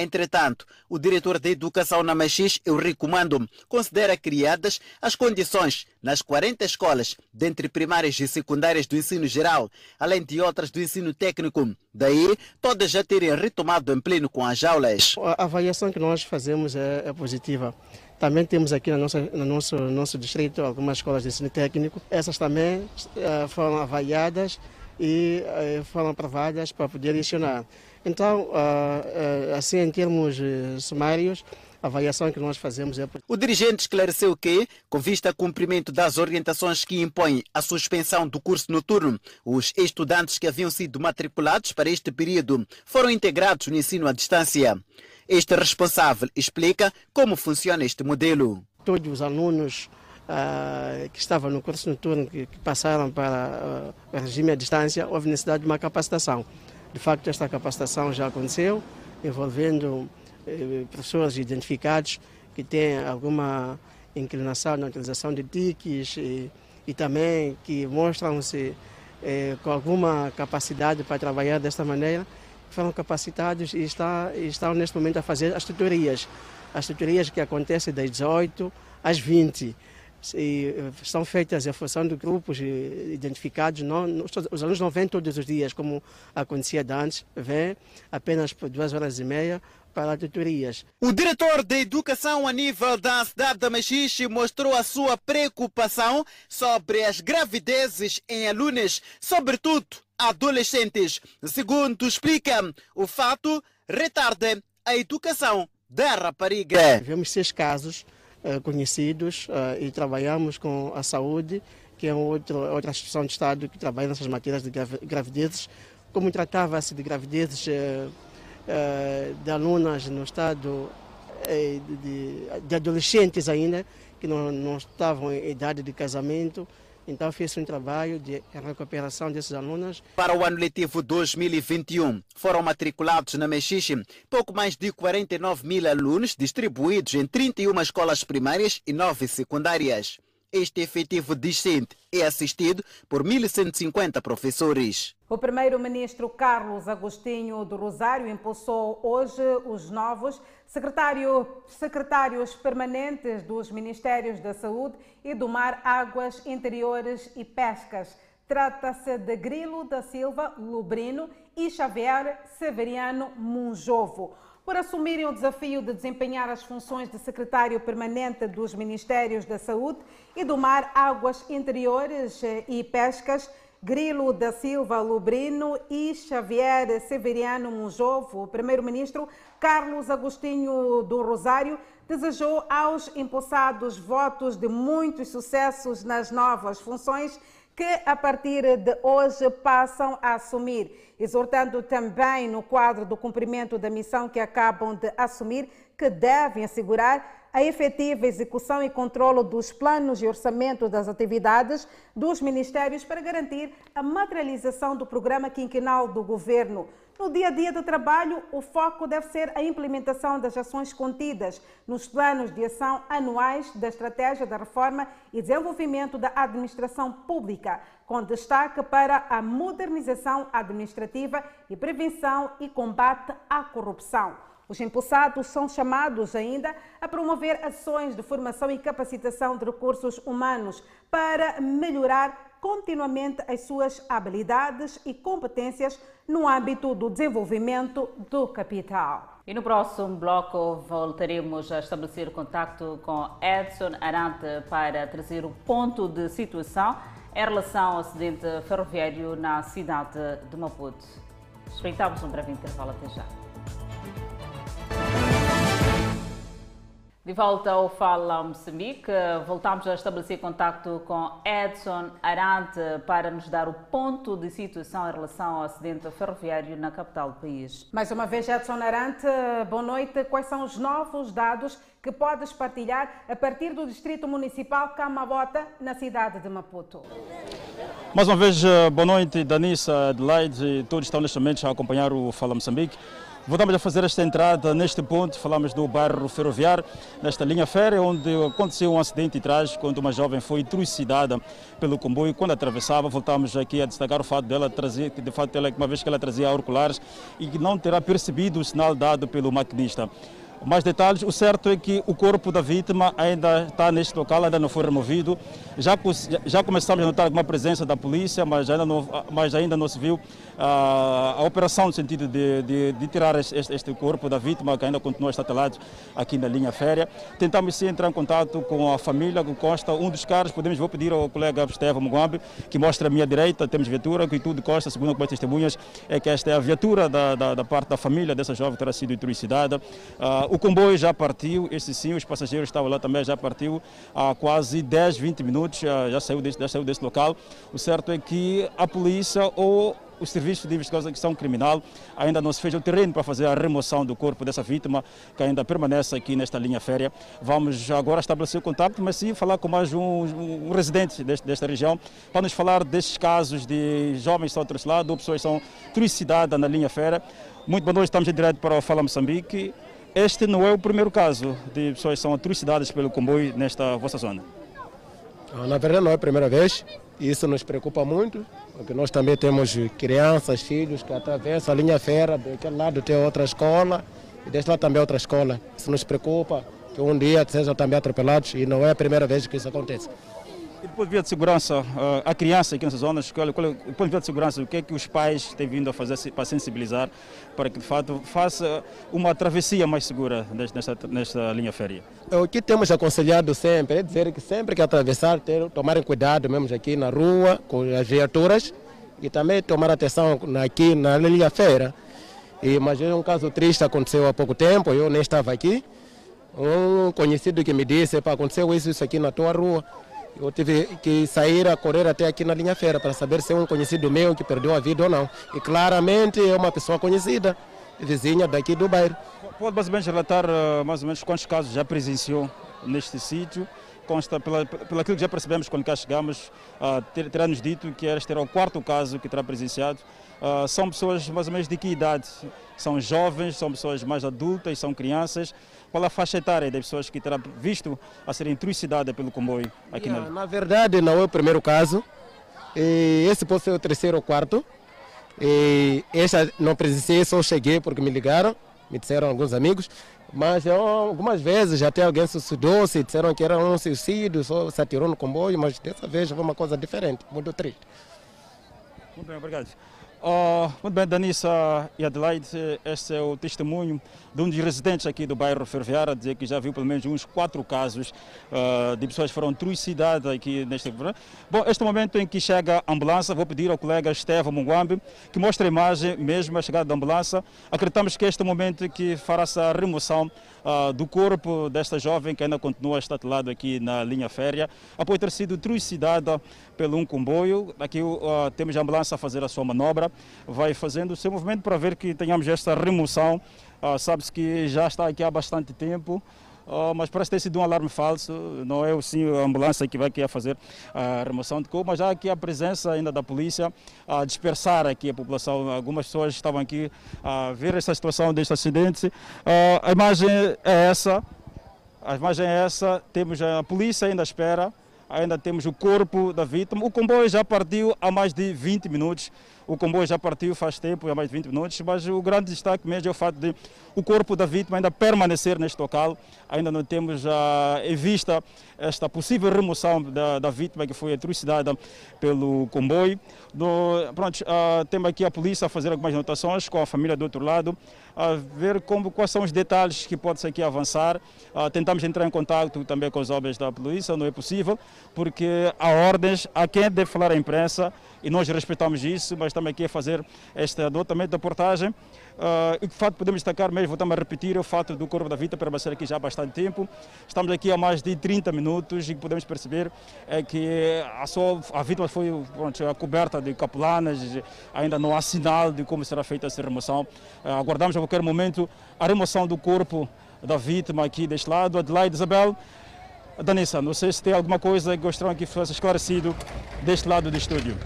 Entretanto, o diretor de Educação na Machis, Eurico Mando, considera criadas as condições nas 40 escolas, dentre primárias e secundárias do ensino geral, além de outras do ensino técnico. Daí, todas já terem retomado em pleno com as aulas. A avaliação que nós fazemos é, é positiva. Também temos aqui no nosso, no nosso, nosso distrito algumas escolas de ensino técnico. Essas também uh, foram avaliadas e uh, foram aprovadas para poder lecionar. Então, ah, ah, assim, em termos eh, sumários, a avaliação que nós fazemos é. O dirigente esclareceu que, com vista ao cumprimento das orientações que impõem a suspensão do curso noturno, os estudantes que haviam sido matriculados para este período foram integrados no ensino à distância. Este responsável explica como funciona este modelo. Todos os alunos uh, que estavam no curso noturno, que, que passaram para o regime à distância, houve necessidade de uma capacitação. De facto, esta capacitação já aconteceu, envolvendo eh, professores identificados que têm alguma inclinação na utilização de TICs e, e também que mostram-se eh, com alguma capacidade para trabalhar desta maneira, foram capacitados e, está, e estão neste momento a fazer as tutorias. As tutorias que acontecem das 18 às 20 e eh, são feitas em função de grupos eh, identificados. Não, os alunos não vêm todos os dias, como acontecia antes, vêm apenas por duas horas e meia para tutorias. O diretor de educação a nível da cidade da Machixe mostrou a sua preocupação sobre as gravidezes em alunos, sobretudo adolescentes. Segundo explica, o fato retarda a educação da rapariga. Vemos seis casos conhecidos uh, e trabalhamos com a saúde, que é outro, outra instituição de Estado que trabalha nessas matérias de gravidezes. Como tratava-se de gravidezes uh, de alunas no estado de, adolescentes ainda, que não, não estavam em idade de casamento, então fez um trabalho de recuperação desses alunos. Para o ano letivo 2021, foram matriculados na Mexixe pouco mais de 49 mil alunos distribuídos em 31 escolas primárias e 9 secundárias. Este efetivo discente é assistido por 1.150 professores. O primeiro-ministro Carlos Agostinho do Rosário impulsou hoje os novos secretário, secretários permanentes dos Ministérios da Saúde e do Mar, Águas Interiores e Pescas. Trata-se de Grilo da Silva Lubrino e Xavier Severiano Munjovo por assumirem o desafio de desempenhar as funções de secretário permanente dos Ministérios da Saúde e do Mar, Águas Interiores e Pescas, Grilo da Silva Lubrino e Xavier Severiano Munjovo. O primeiro-ministro Carlos Agostinho do Rosário desejou aos impulsados votos de muitos sucessos nas novas funções que a partir de hoje passam a assumir, exortando também no quadro do cumprimento da missão que acabam de assumir, que devem assegurar a efetiva execução e controlo dos planos e orçamento das atividades dos ministérios para garantir a materialização do programa quinquenal do governo no dia a dia do trabalho, o foco deve ser a implementação das ações contidas nos planos de ação anuais da Estratégia da Reforma e Desenvolvimento da Administração Pública, com destaque para a modernização administrativa e prevenção e combate à corrupção. Os impulsados são chamados ainda a promover ações de formação e capacitação de recursos humanos para melhorar continuamente as suas habilidades e competências no âmbito do desenvolvimento do capital. E no próximo bloco voltaremos a estabelecer contato com Edson Arante para trazer o ponto de situação em relação ao acidente ferroviário na cidade de Maputo. Respeitamos um breve intervalo até já. De volta ao Fala Moçambique, voltamos a estabelecer contato com Edson Arante para nos dar o ponto de situação em relação ao acidente ferroviário na capital do país. Mais uma vez, Edson Arante, boa noite. Quais são os novos dados que podes partilhar a partir do Distrito Municipal Camabota, na cidade de Maputo? Mais uma vez, eh, boa noite, Danissa, Adelaide e todos estão neste momento a acompanhar o Fala Moçambique. Voltamos a fazer esta entrada neste ponto, falamos do bairro ferroviário, nesta linha férrea, onde aconteceu um acidente trágico, quando uma jovem foi trucidada pelo comboio. Quando atravessava, voltamos aqui a destacar o fato dela trazer, de fato, ela, uma vez que ela trazia auriculares e não terá percebido o sinal dado pelo maquinista. Mais detalhes, o certo é que o corpo da vítima ainda está neste local, ainda não foi removido. Já, já começamos a notar alguma presença da polícia, mas ainda não, mas ainda não se viu a, a operação no sentido de, de, de tirar este, este, corpo da vítima, que ainda continua estatelado aqui na linha férrea. Tentamos sim entrar em contato com a família que consta um dos carros. Podemos, vou pedir ao colega Estevão Mugambi, que mostra à minha direita, temos viatura, que tudo consta, segundo algumas testemunhas, é que esta é a viatura da, da, da parte da família dessa jovem que terá sido trucidada. Uh, o comboio já partiu, este sim, os passageiros estavam lá também, já partiu há quase 10, 20 minutos, já, saiu, desse, já saiu desse local. O certo é que a polícia ou o Serviço de Investigação Criminal ainda não se fez o terreno para fazer a remoção do corpo dessa vítima, que ainda permanece aqui nesta linha férrea. Vamos agora estabelecer o contato, mas sim falar com mais um, um residente deste, desta região, para nos falar destes casos de jovens que estão atrocidades ou pessoas que são trucidadas na linha férrea. Muito boa noite, estamos em direto para o Fala Moçambique. Este não é o primeiro caso de pessoas que são atrocidades pelo comboio nesta vossa zona. Na verdade, não é a primeira vez. Isso nos preocupa muito, porque nós também temos crianças, filhos que atravessam a linha férrea, daquele lado tem outra escola, e deste lado também outra escola. Isso nos preocupa, que um dia sejam também atropelados, e não é a primeira vez que isso acontece. E do ponto de vista de segurança, a criança aqui nessas zonas, qual, qual, do ponto de vista de segurança, o que é que os pais têm vindo a fazer para sensibilizar para que de fato faça uma travessia mais segura nesta, nesta linha férrea? O que temos aconselhado sempre é dizer que sempre que atravessar, ter, tomarem cuidado mesmo aqui na rua, com as viaturas, e também tomar atenção aqui na linha férrea. Mas é um caso triste aconteceu há pouco tempo, eu nem estava aqui. Um conhecido que me disse, aconteceu isso, isso aqui na tua rua. Eu tive que sair a correr até aqui na linha feira para saber se é um conhecido meu que perdeu a vida ou não. E claramente é uma pessoa conhecida, vizinha daqui do bairro. Pode mais ou menos relatar mais ou menos quantos casos já presenciou neste sítio? Consta, pela, pelo que já percebemos quando cá chegamos, uh, ter, terá nos dito que este era o quarto caso que terá presenciado. Uh, são pessoas mais ou menos de que idade? São jovens, são pessoas mais adultas, são crianças? Qual a faixa etária das pessoas que terá visto a serem trucidadas pelo comboio aqui yeah, na... na verdade, não é o primeiro caso. E esse pode ser o terceiro ou quarto. E esta não presenciei, só cheguei porque me ligaram, me disseram alguns amigos. Mas eu, algumas vezes até alguém suicidou-se, disseram que era um suicídio, só se atirou no comboio, mas dessa vez foi uma coisa diferente, muito triste. Muito bem, obrigado. Uh, muito bem, Danissa e Adelaide, este é o testemunho de um dos residentes aqui do bairro Ferroviário, a dizer que já viu pelo menos uns quatro casos uh, de pessoas que foram trucidadas aqui neste... Bom, este momento em que chega a ambulância, vou pedir ao colega Estevão Munguambi que mostre a imagem mesmo a chegada da ambulância. Acreditamos que este momento que fará essa remoção uh, do corpo desta jovem que ainda continua estatelado aqui na linha férrea, após ter sido trucidada pelo um comboio. Aqui uh, temos a ambulância a fazer a sua manobra, vai fazendo o seu movimento para ver que tenhamos esta remoção. Uh, Sabe-se que já está aqui há bastante tempo. Uh, mas parece ter sido um alarme falso, não é sim a ambulância que vai aqui a fazer a remoção de corpo, mas já aqui a presença ainda da polícia a dispersar aqui a população. Algumas pessoas estavam aqui a ver essa situação deste acidente. Uh, a imagem é essa, a imagem é essa, temos a polícia ainda à espera, ainda temos o corpo da vítima. O comboio já partiu há mais de 20 minutos. O comboio já partiu faz tempo, há mais de 20 minutos, mas o grande destaque mesmo é o fato de o corpo da vítima ainda permanecer neste local. Ainda não temos uh, em vista esta possível remoção da, da vítima que foi trucidada pelo comboio. Pronto, uh, temos aqui a polícia a fazer algumas anotações com a família do outro lado, a ver como, quais são os detalhes que pode-se aqui avançar. Uh, tentamos entrar em contato também com os homens da polícia, não é possível, porque há ordens a quem deve falar à imprensa e nós respeitamos isso, mas estamos aqui a fazer este adotamento da portagem. Uh, e de fato podemos destacar mesmo, voltamos a repetir, o fato do corpo da vítima permanecer aqui já há bastante tempo. Estamos aqui há mais de 30 minutos e podemos perceber é que a, sua, a vítima foi pronto, coberta de capulanas, ainda não há sinal de como será feita essa remoção. Uh, aguardamos a qualquer momento a remoção do corpo da vítima aqui deste lado. Adelaide Isabel, Danissa, não sei se tem alguma coisa que gostariam que fosse esclarecido deste lado do estúdio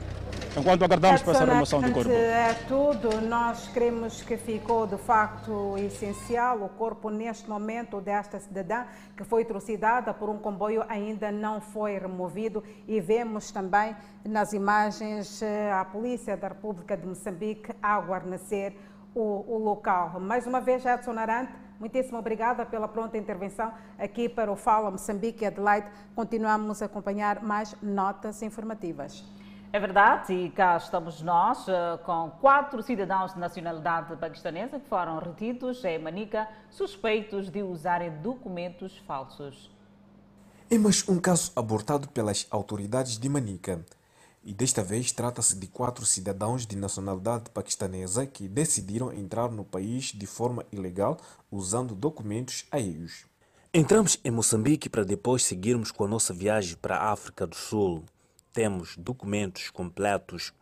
enquanto aguardamos para essa remoção do corpo. É tudo, nós queremos que ficou de facto essencial. O corpo, neste momento, desta cidadã que foi trucidada por um comboio ainda não foi removido e vemos também nas imagens eh, a Polícia da República de Moçambique a guarnecer o, o local. Mais uma vez, Edson Arante, Muitíssimo obrigada pela pronta intervenção aqui para o Fala Moçambique Adelaide. Continuamos a acompanhar mais notas informativas. É verdade, e cá estamos nós uh, com quatro cidadãos de nacionalidade paquistanesa que foram retidos em Manica suspeitos de usarem documentos falsos. É mais um caso abortado pelas autoridades de Manica. E desta vez trata-se de quatro cidadãos de nacionalidade paquistanesa que decidiram entrar no país de forma ilegal usando documentos aéreos. Entramos em Moçambique para depois seguirmos com a nossa viagem para a África do Sul temos documentos completos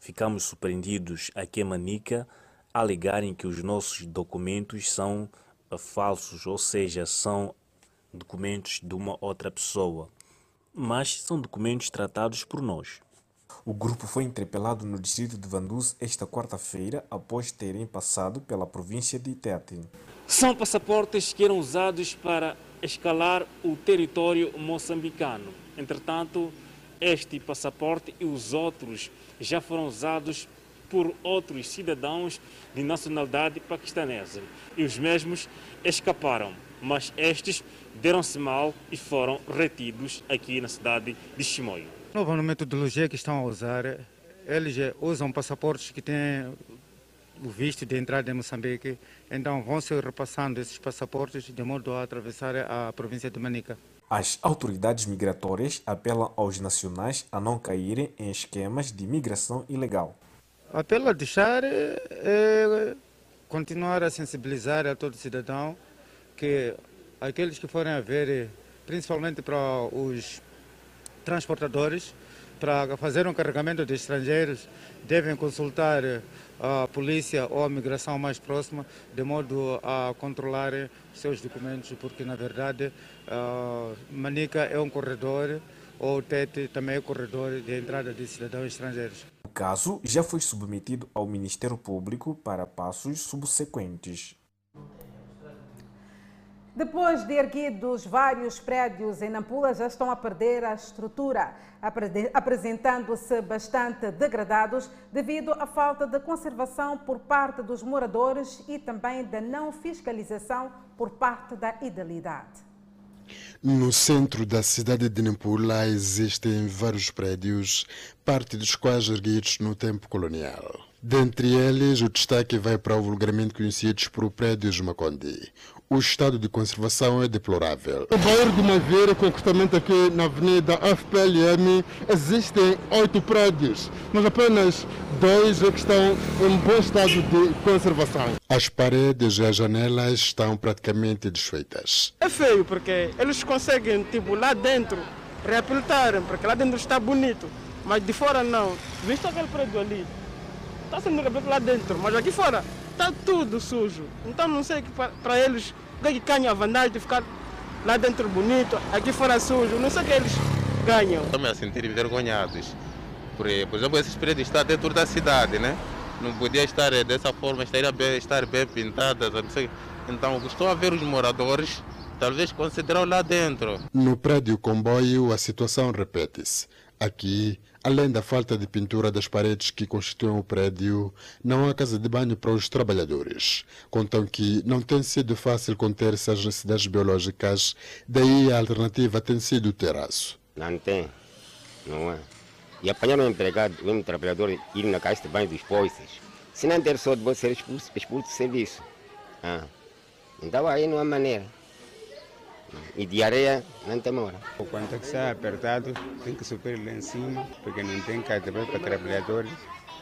ficamos surpreendidos aqui em Manica alegarem que os nossos documentos são uh, falsos, ou seja, são documentos de uma outra pessoa, mas são documentos tratados por nós. O grupo foi interpelado no distrito de Vanduz esta quarta-feira após terem passado pela província de Tete. São passaportes que eram usados para escalar o território moçambicano. Entretanto, este passaporte e os outros já foram usados por outros cidadãos de nacionalidade paquistanesa e os mesmos escaparam, mas estes deram-se mal e foram retidos aqui na cidade de Chimoio. Nova metodologia que estão a usar, eles usam passaportes que têm o visto de entrada em Moçambique, então vão se repassando esses passaportes de modo a atravessar a província de Manica. As autoridades migratórias apelam aos nacionais a não caírem em esquemas de migração ilegal. Apelo a deixar é, continuar a sensibilizar a todo cidadão que aqueles que forem a ver, principalmente para os transportadores, para fazer um carregamento de estrangeiros, devem consultar a polícia ou a migração mais próxima, de modo a controlar seus documentos, porque na verdade Manica é um corredor, ou Tete também é corredor de entrada de cidadãos estrangeiros. O caso já foi submetido ao Ministério Público para passos subsequentes. Depois de erguidos, vários prédios em Nampula já estão a perder a estrutura, apresentando-se bastante degradados devido à falta de conservação por parte dos moradores e também da não fiscalização por parte da idealidade. No centro da cidade de Nampula existem vários prédios, parte dos quais erguidos no tempo colonial. Dentre eles, o destaque vai para o vulgarmente conhecidos por prédios Macondi. O estado de conservação é deplorável. No bairro de Maveira, concretamente aqui na avenida FPLM, existem oito prédios, mas apenas dois é que estão em bom estado de conservação. As paredes e as janelas estão praticamente desfeitas. É feio porque eles conseguem, tipo, lá dentro, reabilitarem, porque lá dentro está bonito, mas de fora não. Visto aquele prédio ali, está sendo reabilitado lá dentro, mas aqui fora está tudo sujo. Então não sei que para eles o que, é que ganha a vantagem de ficar lá dentro bonito, aqui fora sujo. Não sei o que eles ganham. Estou-me a sentir envergonhados. Por, por exemplo, esses prédios estão dentro da cidade, né? Não podia estar dessa forma, estaria bem, estar bem pintadas. Então, estou a ver os moradores, talvez consideram lá dentro. No prédio comboio, a situação repete-se. Aqui, além da falta de pintura das paredes que constituem o prédio, não há casa de banho para os trabalhadores. Contam que não tem sido fácil conter-se as necessidades biológicas, daí a alternativa tem sido o terraço. Não tem, não é. E apanhar um empregado, um trabalhador, ir na casa de banho dos poços, se não ter sorte, vou ser expulso, expulso do serviço. Ah. Então aí não há maneira. E de não tem hora. Quando está apertado, tem que subir lá em cima, porque não tem casa para trabalhadores.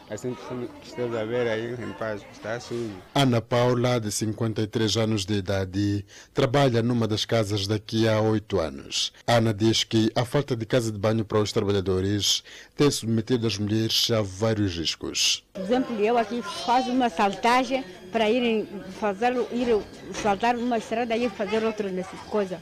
Assim que estamos a ver aí em paz, está sujo. Ana Paula, de 53 anos de idade, trabalha numa das casas daqui a oito anos. Ana diz que a falta de casa de banho para os trabalhadores tem submetido as mulheres a vários riscos. Por exemplo, eu aqui faço uma saltagem para ir fazer ir saltar uma estrada e fazer outra coisa.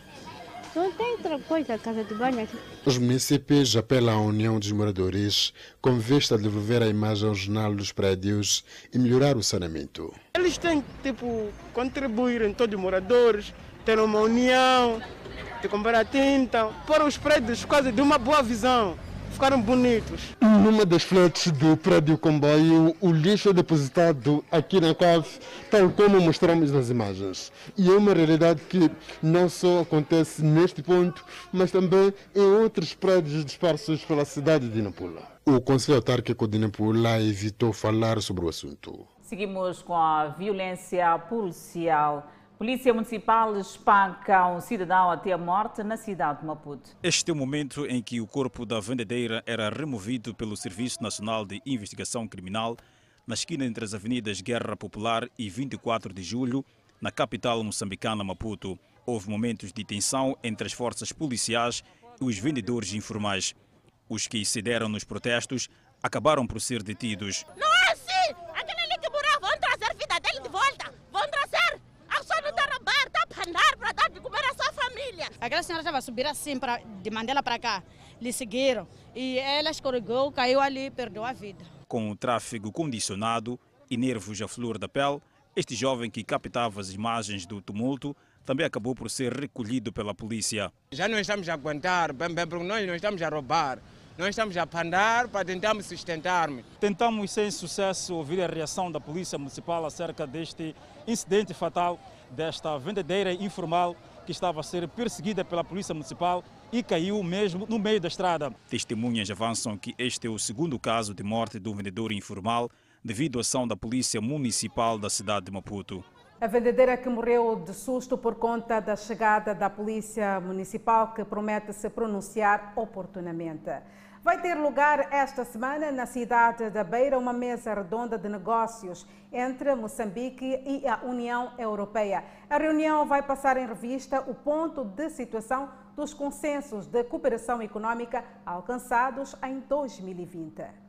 Não tem outra coisa, casa de banho aqui. Os municípios apelam à união dos moradores com vista a devolver a imagem original dos prédios e melhorar o saneamento. Eles têm, tipo, contribuir em todos os moradores, ter uma união, de comprar tinta, para os prédios quase de uma boa visão ficaram bonitos. Numa das frentes do prédio comboio, o lixo é depositado aqui na cave, tal como mostramos nas imagens. E é uma realidade que não só acontece neste ponto, mas também em outros prédios dispersos pela cidade de Nampula. O Conselho Autárquico de Nampula evitou falar sobre o assunto. Seguimos com a violência policial. Polícia Municipal espanca um cidadão até a morte na cidade de Maputo. Este é o momento em que o corpo da vendedeira era removido pelo Serviço Nacional de Investigação Criminal na esquina entre as avenidas Guerra Popular e 24 de Julho, na capital moçambicana Maputo. Houve momentos de tensão entre as forças policiais e os vendedores informais. Os que cederam nos protestos acabaram por ser detidos. Não é assim! Aquele ali que morreu, vão trazer a vida dele de volta! Vão trazer! A pessoa não está a roubar, está a andar para dar de comer a sua família! Aquela senhora estava a subir assim, pra, de Mandela para cá. Lhe seguiram e ela escorregou, caiu ali e perdeu a vida. Com o tráfego condicionado e nervos à flor da pele, este jovem que captava as imagens do tumulto também acabou por ser recolhido pela polícia. Já não estamos a aguentar, bem, bem, porque nós não estamos a roubar. Nós estamos a pandar para tentarmos sustentar-me. Tentamos sem sucesso ouvir a reação da Polícia Municipal acerca deste incidente fatal desta vendedeira informal que estava a ser perseguida pela Polícia Municipal e caiu mesmo no meio da estrada. Testemunhas avançam que este é o segundo caso de morte de um vendedor informal devido à ação da Polícia Municipal da cidade de Maputo. A vendedeira que morreu de susto por conta da chegada da Polícia Municipal, que promete se pronunciar oportunamente. Vai ter lugar esta semana na cidade da Beira uma mesa redonda de negócios entre Moçambique e a União Europeia. A reunião vai passar em revista o ponto de situação dos consensos de cooperação econômica alcançados em 2020.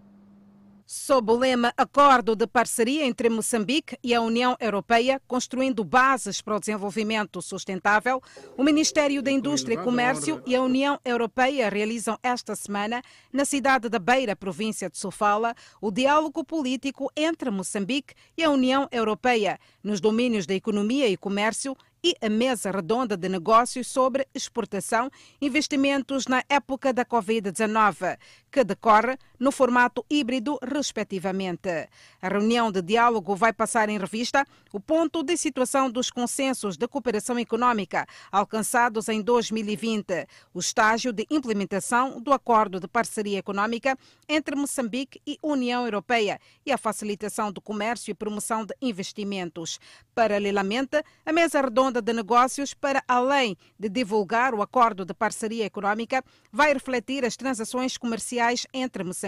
Sob o lema Acordo de Parceria entre Moçambique e a União Europeia, construindo bases para o desenvolvimento sustentável, o Ministério da Indústria e Comércio e a União Europeia realizam esta semana, na cidade da Beira, província de Sofala, o diálogo político entre Moçambique e a União Europeia nos domínios da economia e comércio e a mesa redonda de negócios sobre exportação, investimentos na época da Covid-19, que decorre no formato híbrido, respectivamente. A reunião de diálogo vai passar em revista o ponto de situação dos consensos de cooperação econômica alcançados em 2020, o estágio de implementação do Acordo de Parceria Econômica entre Moçambique e União Europeia e a facilitação do comércio e promoção de investimentos. Paralelamente, a mesa redonda de negócios, para além de divulgar o Acordo de Parceria Econômica, vai refletir as transações comerciais entre Moçambique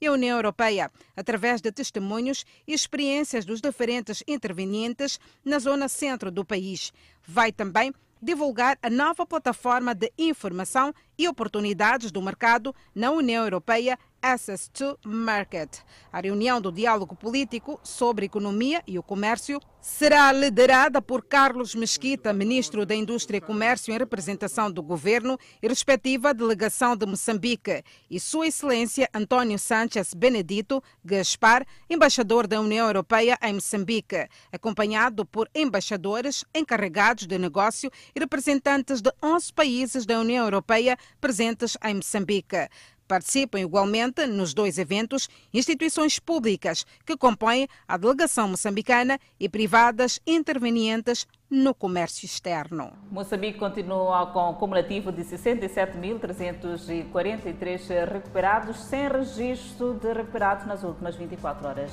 e a União Europeia, através de testemunhos e experiências dos diferentes intervenientes na zona centro do país. Vai também divulgar a nova plataforma de informação e oportunidades do mercado na União Europeia Access to Market. A reunião do diálogo político sobre economia e o comércio será liderada por Carlos Mesquita, ministro da Indústria e Comércio em representação do governo e respectiva delegação de Moçambique, e Sua Excelência António Sánchez Benedito Gaspar, embaixador da União Europeia em Moçambique, acompanhado por embaixadores, encarregados de negócio e representantes de 11 países da União Europeia presentes em Moçambique. Participam igualmente nos dois eventos instituições públicas que compõem a delegação moçambicana e privadas intervenientes no comércio externo. Moçambique continua com um cumulativo de 67.343 recuperados, sem registro de recuperados nas últimas 24 horas.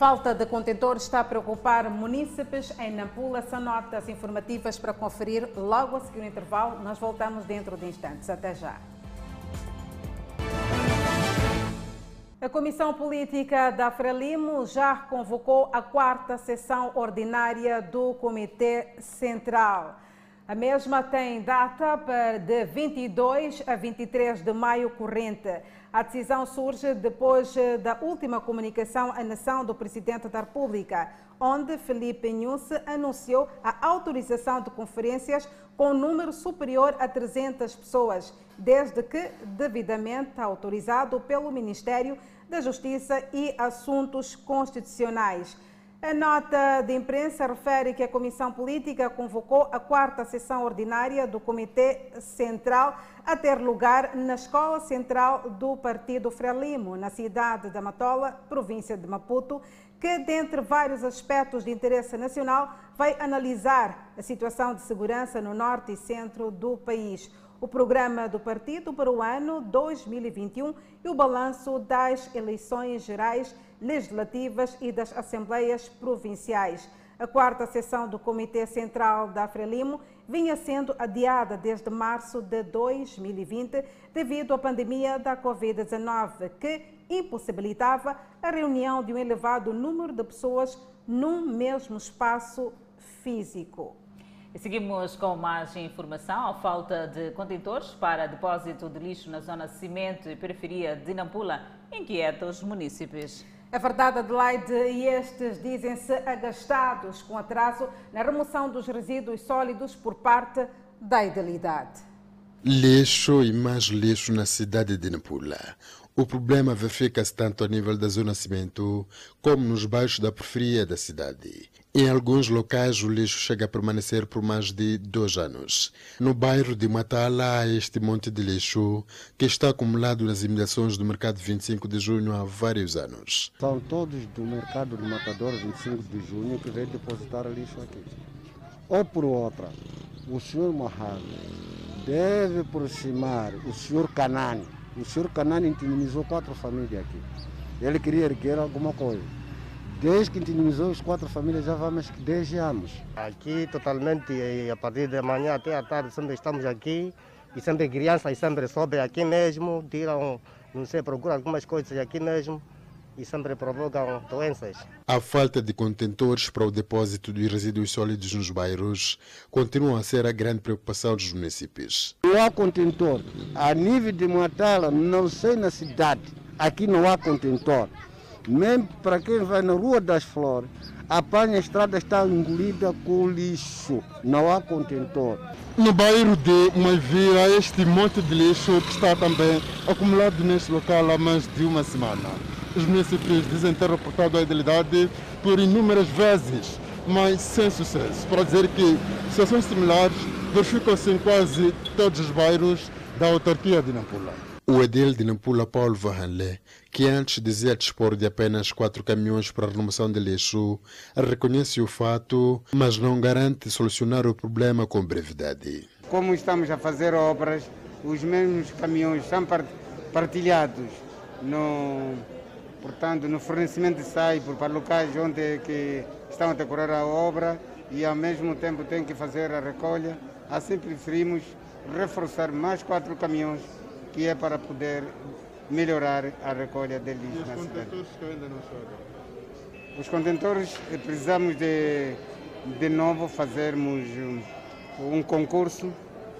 Falta de contentores está a preocupar munícipes em Nampula. São notas informativas para conferir logo a seguir o intervalo. Nós voltamos dentro de instantes. Até já. A Comissão Política da Frelimo já convocou a quarta sessão ordinária do Comitê Central. A mesma tem data de 22 a 23 de maio corrente. A decisão surge depois da última comunicação à nação do Presidente da República, onde Felipe Nunes anunciou a autorização de conferências com número superior a 300 pessoas, desde que devidamente autorizado pelo Ministério da Justiça e Assuntos Constitucionais. A nota de imprensa refere que a Comissão Política convocou a quarta sessão ordinária do Comitê Central a ter lugar na Escola Central do Partido Frelimo, na cidade da Matola, província de Maputo, que, dentre vários aspectos de interesse nacional, vai analisar a situação de segurança no norte e centro do país, o programa do partido para o ano 2021 e o balanço das eleições gerais, legislativas e das assembleias provinciais. A quarta sessão do Comitê Central da Frelimo vinha sendo adiada desde março de 2020 devido à pandemia da Covid-19, que impossibilitava a reunião de um elevado número de pessoas num mesmo espaço físico. E seguimos com mais informação. A falta de contentores para depósito de lixo na zona cimento e periferia de Nampula inquieta os munícipes. É verdade, Adelaide, e estes dizem-se agastados com atraso na remoção dos resíduos sólidos por parte da idilidade. Lixo e mais lixo na cidade de Nampula. O problema verifica-se tanto a nível da zona cimento como nos baixos da periferia da cidade. Em alguns locais, o lixo chega a permanecer por mais de dois anos. No bairro de Matala, há este monte de lixo que está acumulado nas imediações do mercado 25 de junho há vários anos. São todos do mercado de Matador 25 de junho que vêm depositar lixo aqui. Ou por outra, o senhor Mahalo deve aproximar o senhor Canani. O senhor Canani intimizou quatro famílias aqui. Ele queria erguer alguma coisa. Desde que intimizou as quatro famílias já vamos 10 anos. Aqui totalmente, a partir de manhã até a tarde, sempre estamos aqui. E sempre crianças sempre sobem aqui mesmo, tiram, não sei, procuram algumas coisas aqui mesmo e sempre provocam doenças. A falta de contentores para o depósito de resíduos sólidos nos bairros continua a ser a grande preocupação dos municípios. Não há contentor. A nível de Matala, não sei na cidade, aqui não há contentor. Mesmo para quem vai na Rua das Flores, a estrada está engolida com lixo, não há contentor. No bairro de Maivira, este monte de lixo que está também acumulado neste local há mais de uma semana. Os municípios dizem ter reportado a idilidade por inúmeras vezes, mas sem sucesso. Para dizer que situações similares verificam-se em quase todos os bairros da autarquia de Nampula. O edil de Nampula, Paulo Vahanle, que antes dizia dispor de apenas quatro caminhões para a remoção de lixo, reconhece o fato, mas não garante solucionar o problema com brevidade. Como estamos a fazer obras, os mesmos caminhões são partilhados no, portanto, no fornecimento de SAIPO para locais onde que estão a decorar a obra e ao mesmo tempo têm que fazer a recolha. Assim preferimos reforçar mais quatro caminhões que é para poder melhorar a recolha de lixo na cidade. que ainda não chegam? Os contentores eh, precisamos de, de novo fazermos um, um concurso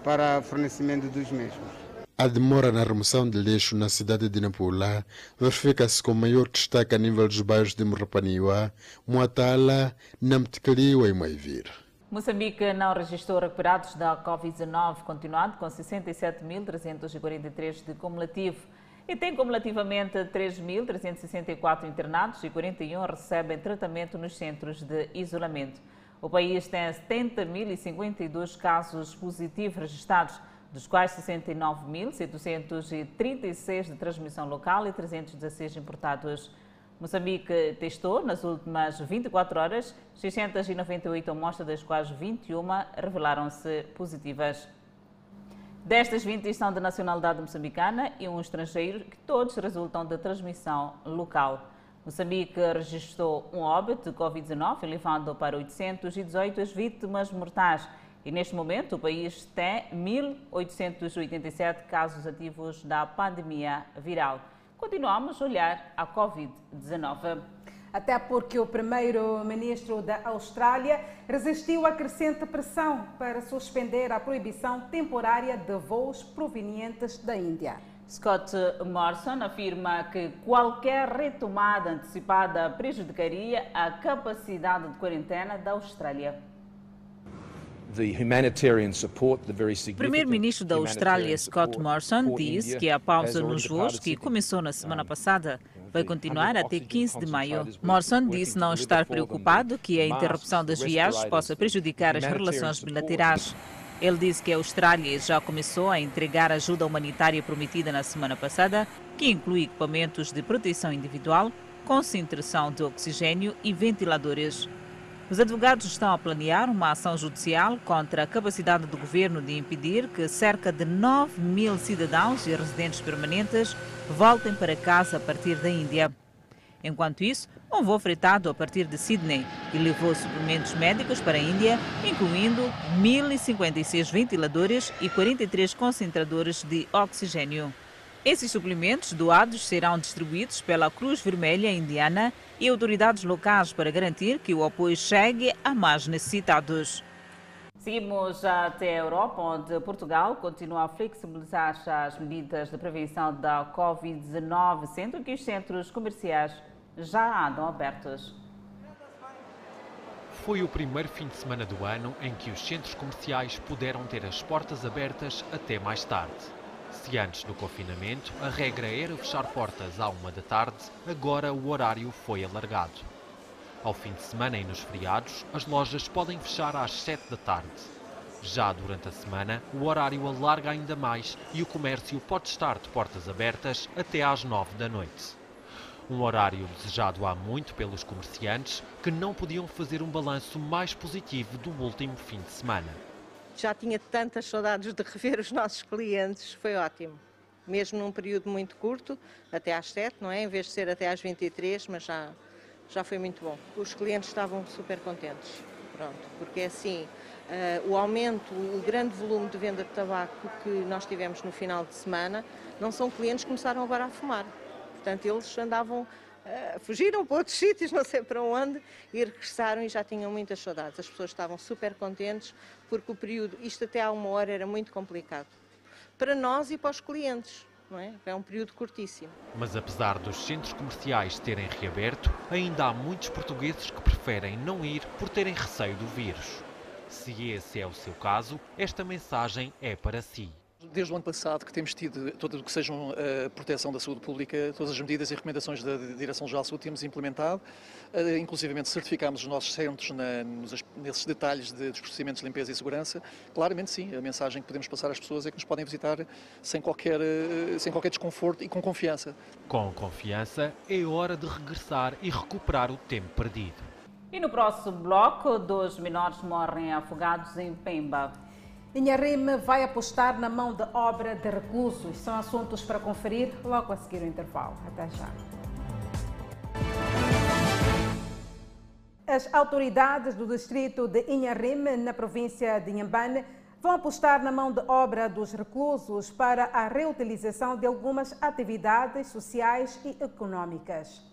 para fornecimento dos mesmos. A demora na remoção de lixo na cidade de Nampula verifica-se com maior destaque a nível dos bairros de Murrapaniwa, Moatala, Namtekaliwa e Maivir. Moçambique não registrou recuperados da Covid-19, continuando com 67.343 de cumulativo e tem cumulativamente 3.364 internados e 41 recebem tratamento nos centros de isolamento. O país tem 70.052 casos positivos registrados, dos quais 69.736 de transmissão local e 316 importados. Moçambique testou nas últimas 24 horas 698 amostras, das quais 21 revelaram-se positivas. Destas, 20 são de nacionalidade moçambicana e um estrangeiro, que todos resultam de transmissão local. Moçambique registrou um óbito de Covid-19, elevando para 818 as vítimas mortais. E neste momento o país tem 1.887 casos ativos da pandemia viral. Continuamos a olhar a Covid-19. Até porque o primeiro-ministro da Austrália resistiu à crescente pressão para suspender a proibição temporária de voos provenientes da Índia. Scott Morrison afirma que qualquer retomada antecipada prejudicaria a capacidade de quarentena da Austrália. O primeiro-ministro da Austrália, Scott Morrison, disse que a pausa nos voos, que começou na semana passada, vai continuar até 15 de maio. Morrison disse não estar preocupado que a interrupção das viagens possa prejudicar as relações bilaterais. Ele disse que a Austrália já começou a entregar ajuda humanitária prometida na semana passada, que inclui equipamentos de proteção individual, concentração de oxigênio e ventiladores. Os advogados estão a planear uma ação judicial contra a capacidade do governo de impedir que cerca de 9 mil cidadãos e residentes permanentes voltem para casa a partir da Índia. Enquanto isso, um voo fretado a partir de Sydney e levou suprimentos médicos para a Índia, incluindo 1.056 ventiladores e 43 concentradores de oxigênio. Esses suplementos doados serão distribuídos pela Cruz Vermelha Indiana e autoridades locais para garantir que o apoio chegue a mais necessitados. Seguimos até a Europa, onde Portugal continua a flexibilizar as medidas de prevenção da Covid-19, sendo que os centros comerciais já andam abertos. Foi o primeiro fim de semana do ano em que os centros comerciais puderam ter as portas abertas até mais tarde. Se antes do confinamento a regra era fechar portas à uma da tarde, agora o horário foi alargado. Ao fim de semana e nos feriados, as lojas podem fechar às 7 da tarde. Já durante a semana, o horário alarga ainda mais e o comércio pode estar de portas abertas até às 9 da noite. Um horário desejado há muito pelos comerciantes que não podiam fazer um balanço mais positivo do último fim de semana. Já tinha tantas saudades de rever os nossos clientes, foi ótimo. Mesmo num período muito curto, até às 7, não é? Em vez de ser até às 23, mas já já foi muito bom. Os clientes estavam super contentes, pronto, porque é assim, uh, o aumento, o grande volume de venda de tabaco que nós tivemos no final de semana, não são clientes que começaram agora a fumar. Portanto, eles andavam, fugiram para outros sítios, não sei para onde, e regressaram e já tinham muitas saudades. As pessoas estavam super contentes, porque o período, isto até há uma hora era muito complicado. Para nós e para os clientes, não é? É um período curtíssimo. Mas apesar dos centros comerciais terem reaberto, ainda há muitos portugueses que preferem não ir por terem receio do vírus. Se esse é o seu caso, esta mensagem é para si desde o ano passado que temos tido todo o que sejam a proteção da saúde pública, todas as medidas e recomendações da Direção-Geral de Saúde temos implementado, uh, inclusivamente certificámos os nossos centros na, nos, nesses detalhes de, dos procedimentos de limpeza e segurança. Claramente sim, a mensagem que podemos passar às pessoas é que nos podem visitar sem qualquer, uh, sem qualquer desconforto e com confiança. Com confiança é hora de regressar e recuperar o tempo perdido. E no próximo bloco, dois menores morrem afogados em Pemba. Inharime vai apostar na mão de obra de reclusos. São assuntos para conferir logo a seguir o intervalo. Até já. As autoridades do distrito de Inharime, na província de Inhambane, vão apostar na mão de obra dos reclusos para a reutilização de algumas atividades sociais e econômicas.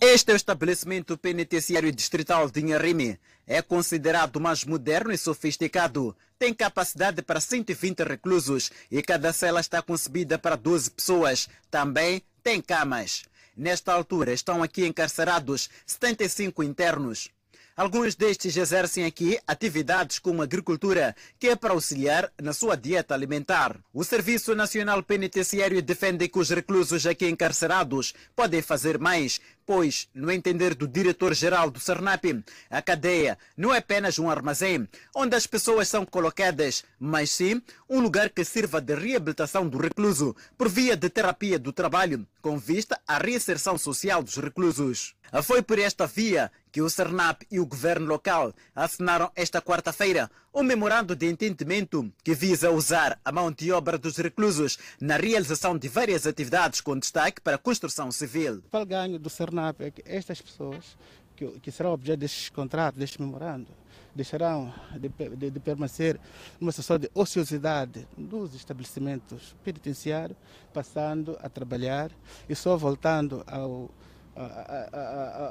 Este é o estabelecimento penitenciário distrital de Inharime. É considerado mais moderno e sofisticado. Tem capacidade para 120 reclusos e cada cela está concebida para 12 pessoas. Também tem camas. Nesta altura estão aqui encarcerados 75 internos. Alguns destes exercem aqui atividades como agricultura, que é para auxiliar na sua dieta alimentar. O Serviço Nacional Penitenciário defende que os reclusos aqui encarcerados podem fazer mais, pois, no entender do diretor-geral do Cernap, a cadeia não é apenas um armazém onde as pessoas são colocadas, mas sim um lugar que sirva de reabilitação do recluso por via de terapia do trabalho, com vista à reinserção social dos reclusos. Foi por esta via que o Cernap e o governo local assinaram esta quarta-feira um memorando de entendimento que visa usar a mão de obra dos reclusos na realização de várias atividades com destaque para a construção civil. O ganho do Cernap é que estas pessoas que, que serão objeto destes contratos, deste memorando, deixarão de, de, de, permanecer numa situação de ociosidade dos estabelecimentos penitenciários, passando a trabalhar e só voltando ao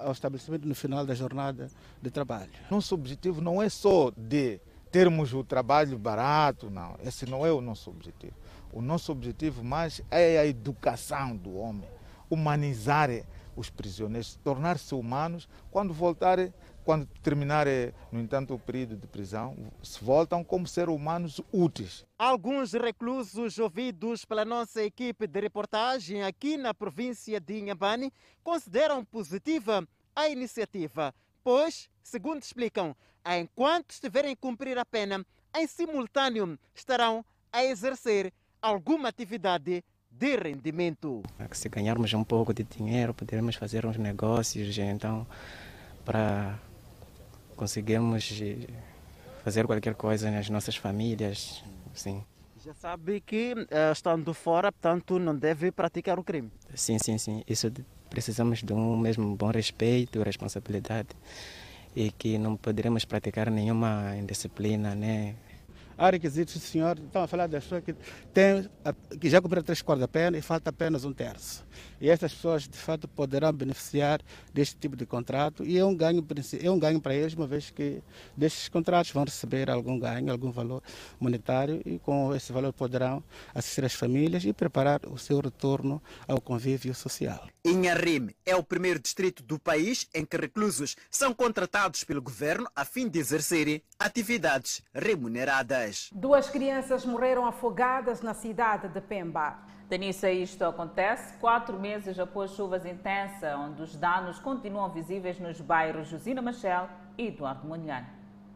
ao estabelecimento no final da jornada de trabalho. Nosso objetivo não é só de termos o trabalho barato, não. Esse não é o nosso objetivo. O nosso objetivo mais é a educação do homem, humanizar os prisioneiros, tornar-se humanos quando voltarem quando terminar, no entanto, o período de prisão, se voltam como seres humanos úteis. Alguns reclusos ouvidos pela nossa equipe de reportagem aqui na província de Inhambane consideram positiva a iniciativa, pois, segundo explicam, enquanto estiverem a cumprir a pena, em simultâneo estarão a exercer alguma atividade de rendimento. Se ganharmos um pouco de dinheiro, poderemos fazer uns negócios, então, para conseguirmos eh, fazer qualquer coisa nas nossas famílias, sim. Já sabe que uh, estando fora, portanto, não deve praticar o crime. Sim, sim, sim. Isso precisamos de um mesmo bom respeito, responsabilidade e que não poderemos praticar nenhuma indisciplina, né? há requisitos, senhor, estão a falar das pessoas que, têm, que já cumpriram três quartos da pena e falta apenas um terço. E essas pessoas, de fato, poderão beneficiar deste tipo de contrato e é um ganho, é um ganho para eles, uma vez que destes contratos vão receber algum ganho, algum valor monetário e com esse valor poderão assistir as famílias e preparar o seu retorno ao convívio social. Inharim é o primeiro distrito do país em que reclusos são contratados pelo governo a fim de exercerem atividades remuneradas. Duas crianças morreram afogadas na cidade de Pemba. Denissa, isto acontece quatro meses após chuvas intensas, onde os danos continuam visíveis nos bairros Josina Machel e Eduardo Mondlane.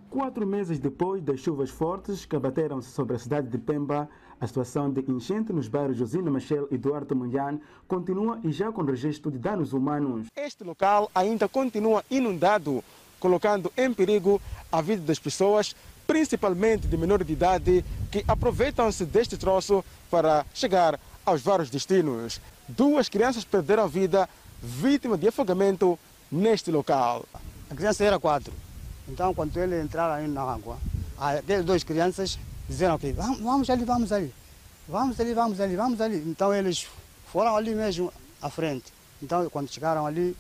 Quatro meses depois das chuvas fortes que abateram-se sobre a cidade de Pemba, a situação de enchente nos bairros Josina Machel e Duarte Mondlane continua e já com registro de danos humanos. Este local ainda continua inundado, colocando em perigo a vida das pessoas, principalmente de menor de idade, que aproveitam-se deste troço para chegar aos vários destinos. Duas crianças perderam a vida vítima de afogamento neste local. A criança era quatro. Então, quando ele entraram na água, aquelas duas crianças disseram que vamos, vamos ali, vamos ali. Vamos ali, vamos ali, vamos ali. Então, eles foram ali mesmo à frente. Então, quando chegaram ali,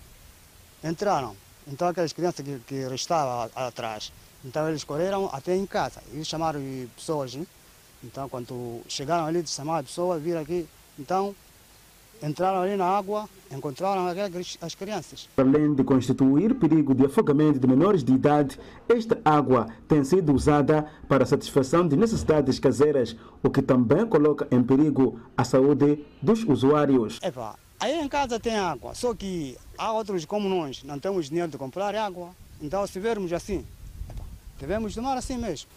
entraram. Então, aquelas crianças que, que restavam atrás, então eles correram até em casa. E chamaram pessoas, hein? Então, quando chegaram ali, chamaram pessoas, viram aqui. Então, entraram ali na água, encontraram as crianças. Além de constituir perigo de afogamento de menores de idade, esta água tem sido usada para a satisfação de necessidades caseiras, o que também coloca em perigo a saúde dos usuários. Epa, aí em casa tem água, só que há outros como nós, não temos dinheiro de comprar água. Então, se vermos assim, epa, devemos tomar assim mesmo.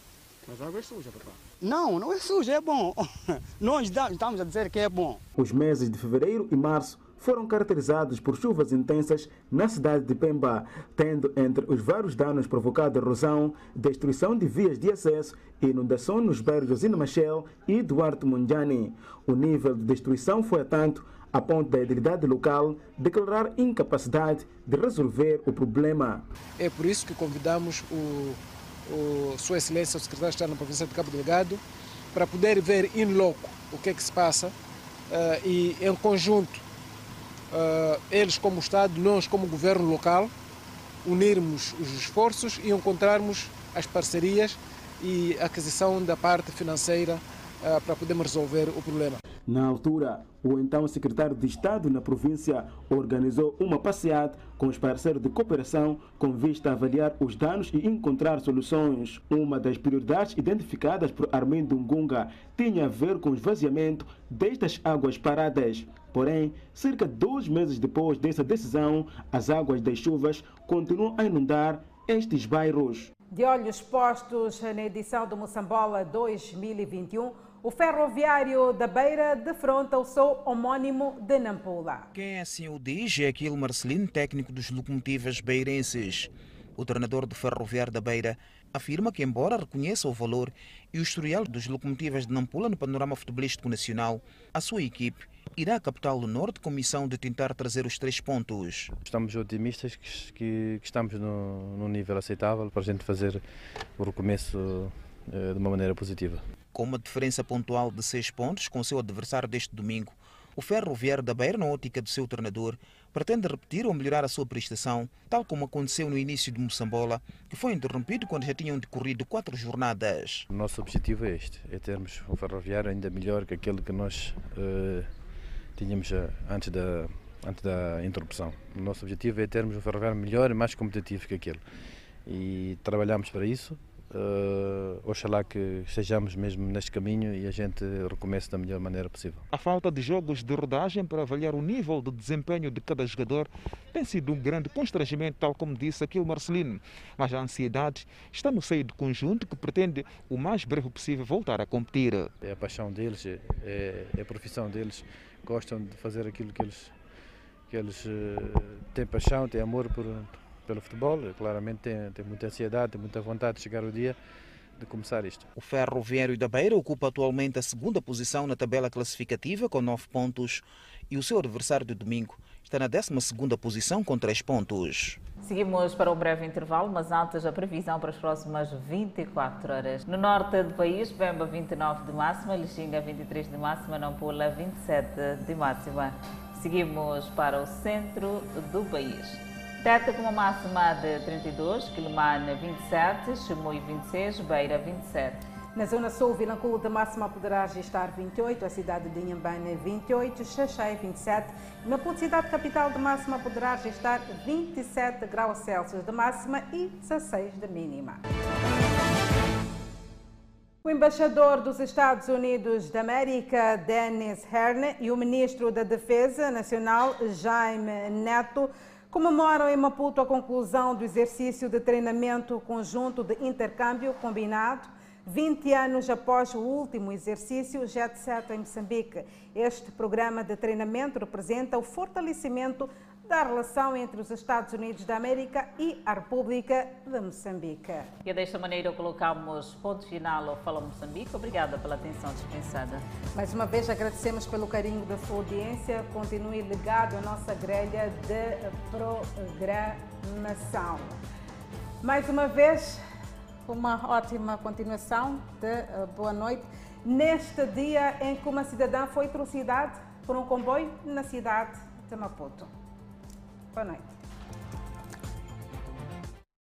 Mas a água é suja, papai. Não, não é sujo, é bom. Nós estamos a dizer que é bom. Os meses de fevereiro e março foram caracterizados por chuvas intensas na cidade de Pemba, tendo entre os vários danos provocados erosão, destruição de vias de acesso e inundação nos bairros Josina Machel e Duarte Mundiani. O nível de destruição foi a tanto a ponto da idilidade local declarar incapacidade de resolver o problema. É por isso que convidamos o o Sua Excelência, o Secretário de Estado na Província de Cabo Delgado, para poder ver in loco o que é que se passa uh, e, em conjunto, uh, eles como Estado, nós como Governo local, unirmos os esforços e encontrarmos as parcerias e aquisição da parte financeira para podermos resolver o problema. Na altura, o então secretário de Estado na província organizou uma passeada com os parceiros de cooperação com vista a avaliar os danos e encontrar soluções. Uma das prioridades identificadas por Armindo Ngunga tinha a ver com o esvaziamento destas águas paradas. Porém, cerca de dois meses depois dessa decisão, as águas das chuvas continuam a inundar estes bairros. De olhos postos na edição do Moçambola 2021, o ferroviário da Beira defronta o seu homónimo de Nampula. Quem assim o diz é aquele Marcelino, técnico dos locomotivas beirenses. O treinador do ferroviário da Beira afirma que, embora reconheça o valor e o historial dos locomotivas de Nampula no panorama futebolístico nacional, a sua equipe irá à capital do Norte com missão de tentar trazer os três pontos. Estamos otimistas que, que, que estamos no, no nível aceitável para a gente fazer o recomeço de uma maneira positiva. Com uma diferença pontual de seis pontos com seu adversário deste domingo, o Ferroviário da Beira, na ótica do seu treinador, pretende repetir ou melhorar a sua prestação, tal como aconteceu no início de Moçambola, que foi interrompido quando já tinham decorrido quatro jornadas. O nosso objetivo é este, é termos um ferroviário ainda melhor que aquele que nós uh, tínhamos antes da, antes da interrupção. O nosso objetivo é termos um ferroviário melhor e mais competitivo que aquele. E trabalhamos para isso, Uh, oxalá que estejamos mesmo neste caminho e a gente recomece da melhor maneira possível. A falta de jogos de rodagem para avaliar o nível de desempenho de cada jogador tem sido um grande constrangimento, tal como disse aqui o Marcelino. Mas a ansiedade está no seio do conjunto que pretende o mais breve possível voltar a competir. É a paixão deles, é, é a profissão deles, gostam de fazer aquilo que eles, que eles uh, têm paixão, têm amor por pelo futebol, claramente tem, tem muita ansiedade, tem muita vontade de chegar o dia de começar isto. O Ferroviário da Beira ocupa atualmente a segunda posição na tabela classificativa com nove pontos e o seu adversário de domingo está na 12ª posição com 3 pontos. Seguimos para um breve intervalo, mas antes a previsão para as próximas 24 horas. No norte do país, Bemba 29 de máxima, Lixinga 23 de máxima, Nampula 27 de máxima. Seguimos para o centro do país. Teta com uma máxima de 32, Quilimane 27, Chimoio 26, Beira 27. Na zona sul, Vilanculo de máxima poderá registrar 28, a cidade de Inhambane 28, Xaxai 27, Maputo, cidade capital de máxima poderá registrar 27 graus Celsius de máxima e 16 de mínima. O embaixador dos Estados Unidos da América, Dennis Herne, e o ministro da Defesa Nacional, Jaime Neto, comemoram em Maputo a conclusão do exercício de treinamento conjunto de intercâmbio combinado 20 anos após o último exercício Jet Set em Moçambique. Este programa de treinamento representa o fortalecimento da relação entre os Estados Unidos da América e a República de Moçambique. E desta maneira colocamos ponto final ao Fala Moçambique. Obrigada pela atenção dispensada. Mais uma vez agradecemos pelo carinho da sua audiência. Continue ligado à nossa grelha de programação. Mais uma vez, uma ótima continuação de uh, boa noite. Neste dia em que uma cidadã foi trucidada por um comboio na cidade de Maputo. Boa noite.